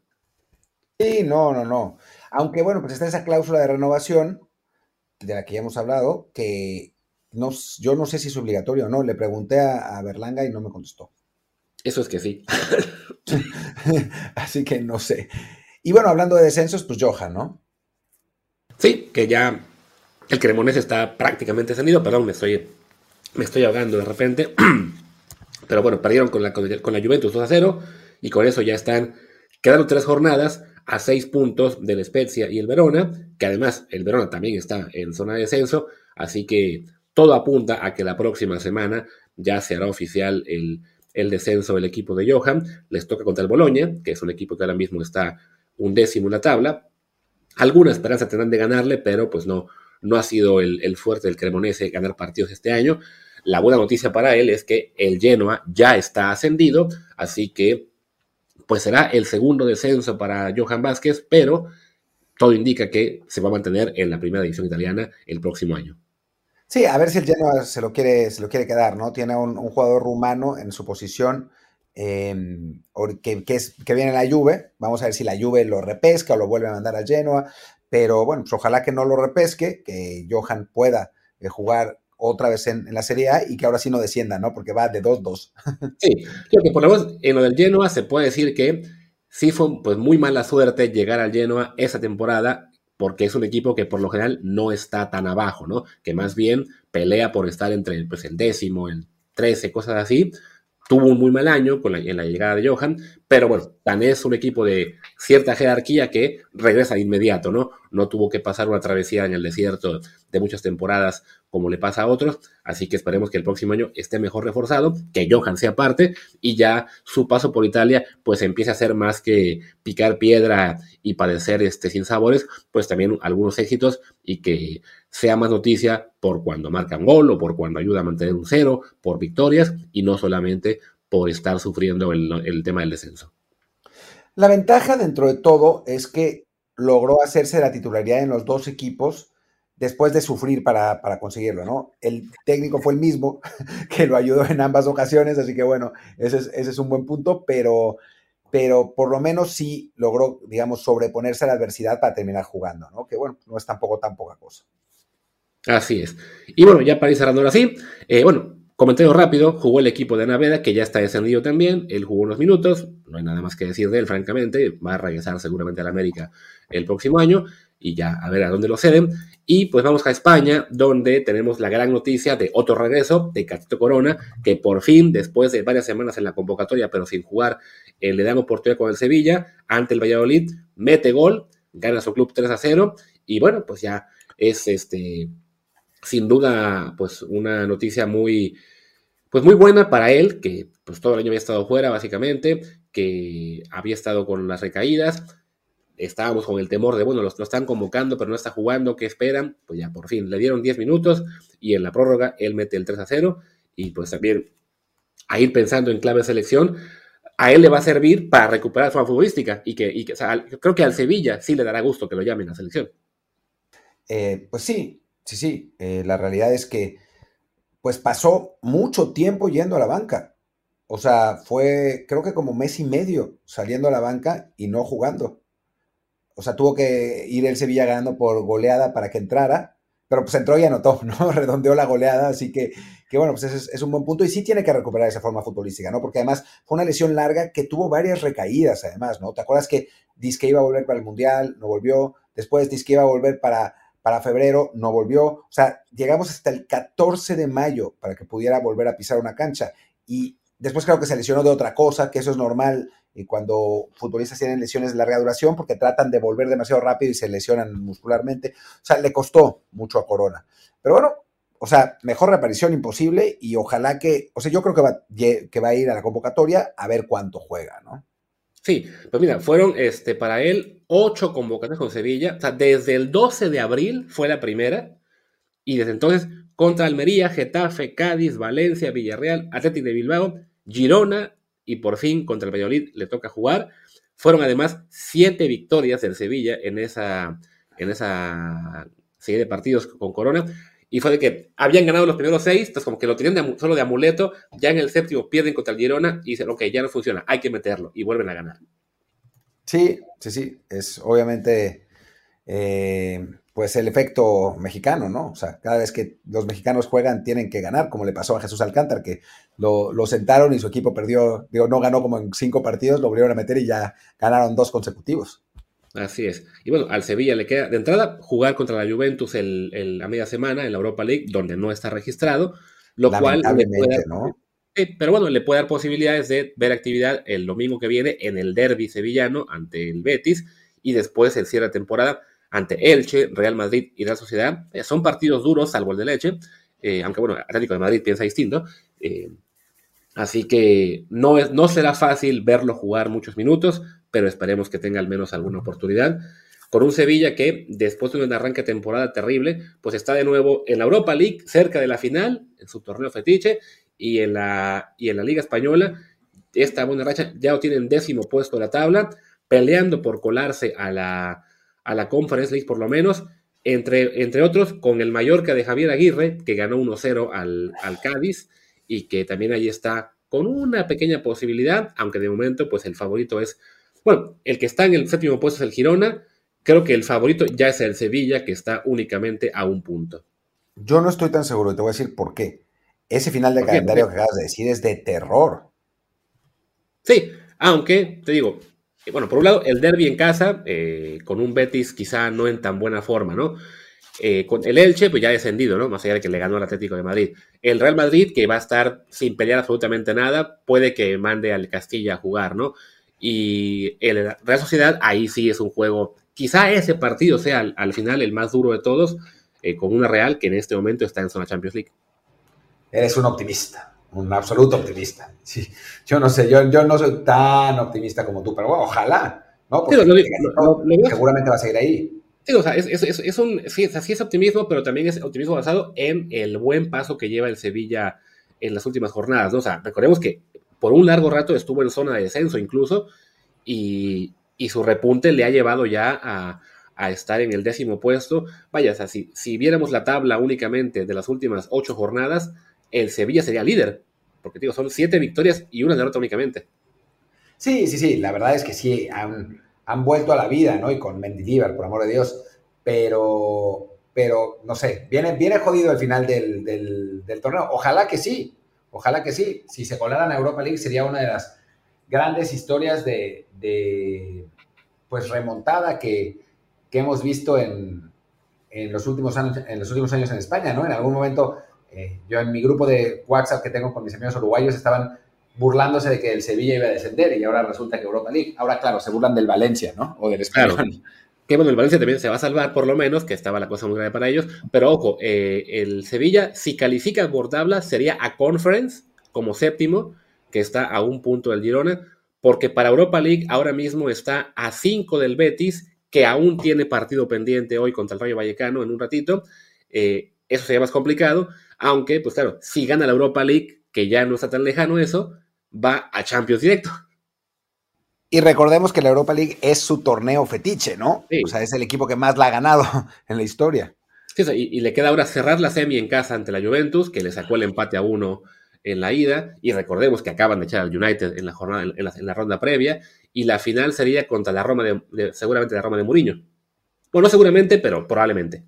Sí, no, no, no. Aunque bueno, pues está esa cláusula de renovación de la que ya hemos hablado, que no, yo no sé si es obligatorio o no. Le pregunté a Berlanga y no me contestó. Eso es que sí. Así que no sé. Y bueno, hablando de descensos, pues Johan, ¿no? Sí, que ya el Cremonese está prácticamente descendido. Perdón, me estoy, me estoy ahogando de repente. Pero bueno, perdieron con la, con la Juventus 2 a 0 y con eso ya están Quedaron tres jornadas a seis puntos del Spezia y el Verona, que además el Verona también está en zona de descenso, así que todo apunta a que la próxima semana ya se hará oficial el, descenso del equipo de Johan. Les toca contra el Boloña, que es un equipo que ahora mismo está un décimo en la tabla. Alguna esperanza tendrán de ganarle, pero pues no, no ha sido el, el fuerte del Cremonese ganar partidos este año. La buena noticia para él es que el Genoa ya está ascendido, así que pues será el segundo descenso para Johan Vázquez, pero todo indica que se va a mantener en la primera división italiana el próximo año. Sí, a ver si el Genoa se lo quiere, se lo quiere quedar, ¿no? Tiene un, jugador rumano en su posición es, que viene la Juve. Vamos a ver si la Juve lo repesca o lo vuelve a mandar a Genoa. Pero bueno, pues ojalá que no lo repesque, que Johan pueda eh, jugar otra vez en, la Serie A y que ahora sí no descienda, ¿no? Porque va de 2-2. sí, creo que por lo menos en lo del Genoa se puede decir que sí fue pues muy mala suerte llegar al Genoa esa temporada porque es un equipo que por lo general no está tan abajo, ¿no? Que más bien pelea por estar entre pues, el décimo, el trece, cosas así. Tuvo un muy mal año con la, en la llegada de Johan, pero bueno, tan es un equipo de cierta jerarquía que regresa de inmediato, ¿no? No tuvo que pasar una travesía en el desierto de muchas temporadas como le pasa a otros, así que esperemos que el próximo año esté mejor reforzado, que Johan sea parte y ya su paso por Italia pues empiece a ser más que picar piedra y padecer este sin sabores, pues también algunos éxitos y que sea más noticia por cuando marca un gol o por cuando ayuda a mantener un cero, por victorias y no solamente por estar sufriendo el, el tema del descenso. La ventaja dentro de todo es que logró hacerse la titularidad en los dos equipos después de sufrir para, para, conseguirlo, ¿no? El técnico fue el mismo que lo ayudó en ambas ocasiones, así que bueno, ese es, ese es un buen punto, pero, pero por lo menos sí logró, digamos, sobreponerse a la adversidad para terminar jugando, ¿no? Que bueno, no es tampoco tan poca cosa. Así es. Y bueno, ya para ir cerrando ahora sí, eh, bueno, comentario rápido, jugó el equipo de Naveda, que ya está descendido también, él jugó unos minutos, no hay nada más que decir de él, francamente, va a regresar seguramente a la América el próximo año, y ya a ver a dónde lo ceden. Y pues vamos a España, donde tenemos la gran noticia de otro regreso de Catito Corona, que por fin, después de varias semanas en la convocatoria, pero sin jugar, eh, le dan oportunidad con el Sevilla, ante el Valladolid, mete gol, gana su club 3 a 0, y bueno, pues ya es este, sin duda, pues una noticia muy, pues muy buena para él, que pues todo el año había estado fuera, básicamente, que había estado con las recaídas, estábamos con el temor de, bueno, los, lo están convocando, pero no está jugando, ¿qué esperan? Pues ya por fin, le dieron 10 minutos y en la prórroga él mete el 3 a 0 y pues también a ir pensando en clave selección, a él le va a servir para recuperar su futbolística y que, y que o sea, creo que al Sevilla sí le dará gusto que lo llamen a selección. Eh, pues sí, sí, sí, eh, la realidad es que pues pasó mucho tiempo yendo a la banca. O sea, fue creo que como mes y medio saliendo a la banca y no jugando o sea, tuvo que ir el Sevilla ganando por goleada para que entrara, pero pues entró y anotó, ¿no? Redondeó la goleada, así que, que bueno, pues es, es, un buen punto y sí tiene que recuperar esa forma futbolística, ¿no? Porque además fue una lesión larga que tuvo varias recaídas, además, ¿no? ¿Te acuerdas que que iba a volver para el Mundial, no volvió? Después que iba a volver para, para febrero, no volvió. O sea, llegamos hasta el 14 de mayo para que pudiera volver a pisar una cancha y después creo que se lesionó de otra cosa, que eso es normal y cuando futbolistas tienen lesiones de larga duración porque tratan de volver demasiado rápido y se lesionan muscularmente. O sea, le costó mucho a Corona. Pero bueno, o sea, mejor reaparición imposible y ojalá que, o sea, yo creo que va, que va a ir a la convocatoria a ver cuánto juega, ¿no? Sí, pues mira, fueron este, para él ocho convocatorias con Sevilla. O sea, desde el 12 de abril fue la primera y desde entonces contra Almería, Getafe, Cádiz, Valencia, Villarreal, Atlético de Bilbao, Girona, y por fin contra el Valladolid le toca jugar. Fueron además siete victorias del Sevilla en esa, en esa serie de partidos con Corona. Y fue de que habían ganado los primeros seis, entonces como que lo tenían de, solo de amuleto, ya en el séptimo pierden contra el Girona y dicen, ok, ya no funciona, hay que meterlo, y vuelven a ganar. Sí, sí, sí, es obviamente eh, pues el efecto mexicano, ¿no? O sea, cada vez que los mexicanos juegan tienen que ganar, como le pasó a Jesús Alcántar, que lo, lo, sentaron y su equipo perdió, digo, no ganó como en cinco partidos, lo volvieron a meter y ya ganaron dos consecutivos. Así es. Y bueno, al Sevilla le queda de entrada jugar contra la Juventus el, el, a media semana en la Europa League, donde no está registrado, lo cual le puede, ¿no? pero bueno, le puede dar posibilidades de ver actividad el domingo que viene en el derby sevillano ante el Betis y después el cierre de temporada ante Elche, Real Madrid y Real Sociedad. Eh, son partidos duros, salvo el de Leche, eh, aunque bueno, Atlético de Madrid piensa distinto. Eh, así que no, es, no será fácil verlo jugar muchos minutos, pero esperemos que tenga al menos alguna oportunidad. Con un Sevilla que, después de un arranque temporada terrible, pues está de nuevo en la Europa League, cerca de la final, en su torneo fetiche, y en la, y en la Liga Española, esta buena racha ya lo tienen décimo puesto de la tabla, peleando por colarse a la, a la Conference League por lo menos, entre, entre otros con el Mallorca de Javier Aguirre, que ganó 1-0 al, al Cádiz y que también ahí está con una pequeña posibilidad, aunque de momento pues el favorito es, bueno, el que está en el séptimo puesto es el Girona, creo que el favorito ya es el Sevilla, que está únicamente a un punto. Yo no estoy tan seguro, y te voy a decir por qué. Ese final de calendario que acabas de decir es de terror. Sí, aunque, te digo, eh, bueno, por un lado, el derby en casa, eh, con un Betis quizá no en tan buena forma, ¿no? Eh, el Elche, pues ya descendido, ¿no? Más allá de que le ganó al Atlético de Madrid. El Real Madrid, que va a estar sin pelear absolutamente nada, puede que mande al Castilla a jugar, ¿no? Y el Real Sociedad, ahí sí es un juego. Quizá ese partido sea al, final el más duro de todos, con una Real que en este momento está en zona Champions League. Eres un optimista un absoluto optimista. Sí, yo no sé, yo, yo no soy tan optimista como tú, pero bueno, ojalá, ¿no? Porque seguramente va a seguir ahí. Sí, o sea, es, es, es un, sí, es optimismo, pero también es optimismo basado en el buen paso que lleva el Sevilla en las últimas jornadas, ¿no? O sea, recordemos que por un largo rato estuvo en zona de descenso incluso, y, y su repunte le ha llevado ya a, a, estar en el décimo puesto. Vaya, o sea, si, si viéramos la tabla únicamente de las últimas ocho jornadas, el Sevilla sería líder, porque digo, son siete victorias y una derrota únicamente. Sí, sí, sí, la verdad es que sí, han, vuelto a la vida, ¿no? Y con Mendilibar, por amor de Dios, pero, pero no sé, viene, viene jodido el final del, torneo. Ojalá que sí, ojalá que sí. Si se colaran a Europa League sería una de las grandes historias de, pues remontada que, hemos visto en, en, los últimos años, en los últimos años en España, ¿no? En algún momento eh, yo en mi grupo de WhatsApp que tengo con mis amigos uruguayos estaban burlándose de que el Sevilla iba a descender y ahora resulta que Europa League. Ahora, claro, se burlan del Valencia, ¿no? O del Español. Claro. Que bueno, el Valencia también se va a salvar, por lo menos, que estaba la cosa muy grave para ellos. Pero ojo, eh, el Sevilla, si califica por tabla, sería a Conference como séptimo, que está a un punto del Girona, porque para Europa League ahora mismo está a cinco del Betis, que aún tiene partido pendiente hoy contra el Rayo Vallecano en un ratito. Eh, eso sería más complicado. Aunque, pues claro, si gana la Europa League, que ya no está tan lejano eso, va a Champions directo. Y recordemos que la Europa League es su torneo fetiche, ¿no? O sea, es el equipo que más la ha ganado en la historia. Sí, y, le queda ahora cerrar la semi en casa ante la Juventus, que le sacó el empate a uno en la ida. Y recordemos que acaban de echar al United en la jornada, en la, ronda previa. Y la final sería contra la Roma de, seguramente la Roma de Mourinho. Bueno, no seguramente, pero probablemente.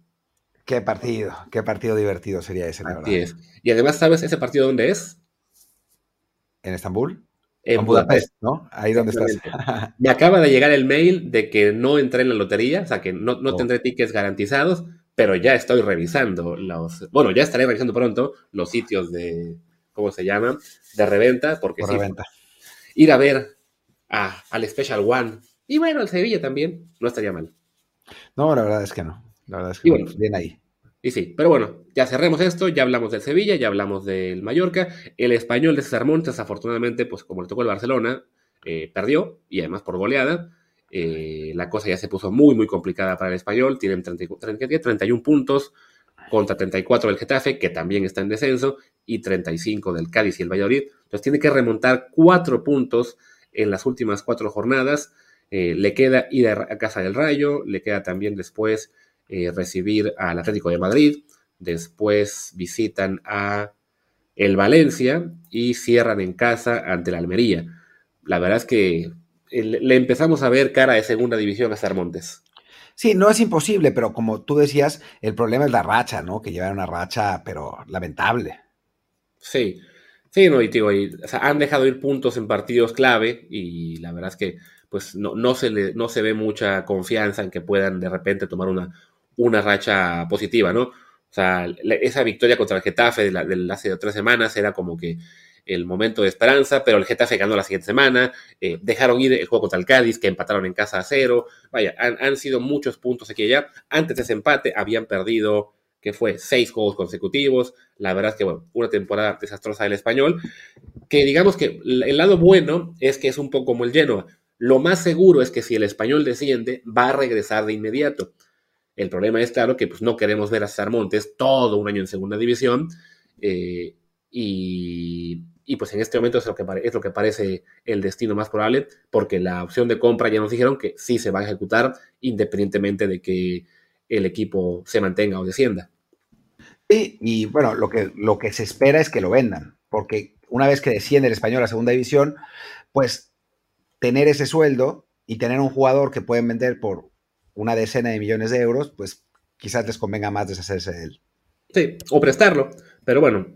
Qué partido, qué partido divertido sería ese, la verdad. Y además, ¿sabes ese partido dónde es? ¿En Estambul? En Budapest, ¿no? Ahí donde estás. Me acaba de llegar el mail de que no entré en la lotería, o sea que no, no oh. tendré tickets garantizados, pero ya estoy revisando los. Bueno, ya estaré revisando pronto los sitios de. ¿Cómo se llaman? De reventa, porque sí. Reventa. Ir a ver a, al Special One. Y bueno, el Sevilla también, no estaría mal. No, la verdad es que no. La verdad es que bueno, bien ahí. Y sí, pero bueno, ya cerremos esto, ya hablamos del Sevilla, ya hablamos del Mallorca. El español de César Montes, afortunadamente, pues como le tocó el Barcelona, eh, perdió, y además por goleada. Eh, la cosa ya se puso muy, muy complicada para el español. Tienen 31 puntos contra 34 del Getafe, que también está en descenso, y 35 del Cádiz y el Valladolid. Entonces tiene que remontar cuatro puntos en las últimas cuatro jornadas. Eh, le queda ir a casa del Rayo, le queda también después eh, recibir al Atlético de Madrid, después visitan a el Valencia y cierran en casa ante la Almería. La verdad es que le empezamos a ver cara de segunda división a Sarmontes. Sí, no es imposible, pero como tú decías, el problema es la racha, ¿no? Que lleva una racha, pero lamentable. Sí, sí, no, y digo, han dejado ir puntos en partidos clave y la verdad es que pues no, no, se le, no se ve mucha confianza en que puedan de repente tomar una, una racha positiva, ¿no? O sea, esa victoria contra el Getafe de, la, de tres semanas era como que el momento de esperanza, pero el Getafe ganó la siguiente semana, eh, dejaron ir el juego contra el Cádiz, que empataron en casa a cero, vaya, han, sido muchos puntos aquí y allá, antes de ese empate habían perdido, que fue seis juegos consecutivos, la verdad es que, bueno, una temporada desastrosa del español, que digamos que el lado bueno es que es un poco como el Genoa, lo más seguro es que si el español desciende, va a regresar de inmediato. El problema es, claro, que pues, no queremos ver a César Montes todo un año en segunda división. Eh, y, pues en este momento es lo, que es lo que parece el destino más probable, porque la opción de compra ya nos dijeron que sí se va a ejecutar independientemente de que el equipo se mantenga o descienda. Sí, y bueno, lo que, lo que se espera es que lo vendan, porque una vez que desciende el español a segunda división, pues tener ese sueldo y tener un jugador que pueden vender por una decena de millones de euros, pues quizás les convenga más deshacerse de él. Sí, o prestarlo. Pero bueno,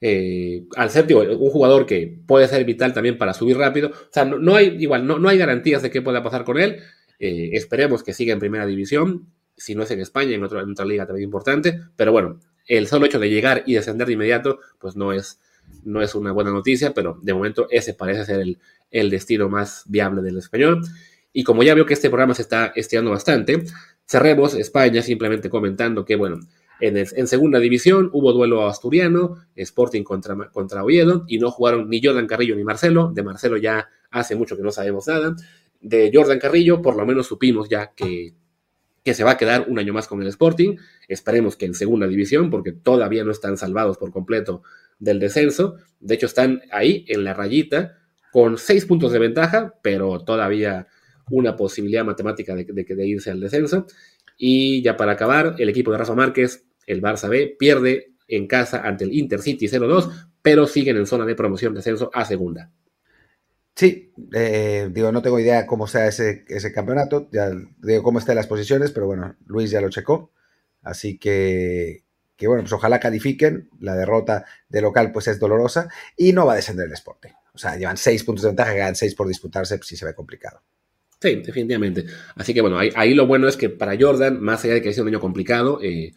eh, al ser un jugador que puede ser vital también para subir rápido, o sea, no, hay, igual, no, no, hay garantías de qué pueda pasar con él. Eh, esperemos que siga en primera división, si no es en España, en, en otra liga también importante. Pero bueno, el solo hecho de llegar y descender de inmediato, pues no es, no es una buena noticia, pero de momento ese parece ser el, el destino más viable del español. Y como ya veo que este programa se está estirando bastante, cerremos España simplemente comentando que, bueno, en, segunda división hubo duelo asturiano, Sporting contra, contra Oviedo, y no jugaron ni Jordan Carrillo ni Marcelo. De Marcelo ya hace mucho que no sabemos nada. De Jordan Carrillo, por lo menos supimos ya que, que se va a quedar un año más con el Sporting. Esperemos que en segunda división, porque todavía no están salvados por completo del descenso. De hecho, están ahí en la rayita con seis puntos de ventaja, pero todavía una posibilidad matemática de, de, irse al descenso. Y ya para acabar, el equipo de Rafa Márquez, el Barça B, pierde en casa ante el Intercity 0-2, pero siguen en zona de promoción de descenso a segunda. Sí, eh, digo, no tengo idea cómo sea ese, ese campeonato, ya digo cómo están las posiciones, pero bueno, Luis ya lo checó, así que, que bueno, pues ojalá califiquen, la derrota de local pues es dolorosa y no va a descender el Sporting. O sea, llevan seis puntos de ventaja, quedan seis por disputarse, pues sí se ve complicado. Definitivamente. Así que bueno, ahí, lo bueno es que para Jordan, más allá de que haya sido un año complicado, eh,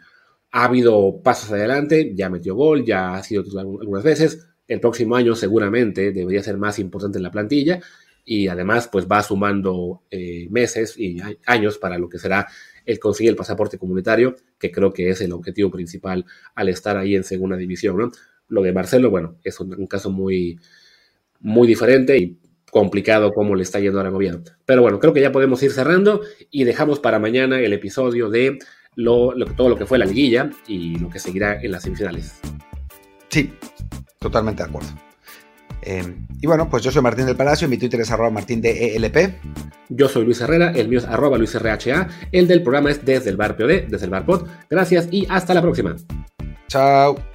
ha habido pasos adelante, ya metió gol, ya ha sido algunas veces. El próximo año seguramente debería ser más importante en la plantilla y además pues va sumando eh, meses y años para lo que será el conseguir el pasaporte comunitario, que creo que es el objetivo principal al estar ahí en segunda división. Lo de Marcelo, bueno, es un, caso muy, muy diferente y complicado cómo le está yendo ahora al gobierno. Pero bueno, creo que ya podemos ir cerrando y dejamos para mañana el episodio de lo, todo lo que fue la liguilla y lo que seguirá en las semifinales. Sí, totalmente de acuerdo. Em, y bueno, pues yo soy Martín del Palacio, mi Twitter es arroba martín de ELP. Yo soy Luis Herrera, el mío es arroba Luis RHA, el del programa es desde el bar POD, desde el bar POD. Gracias y hasta la próxima. Chao.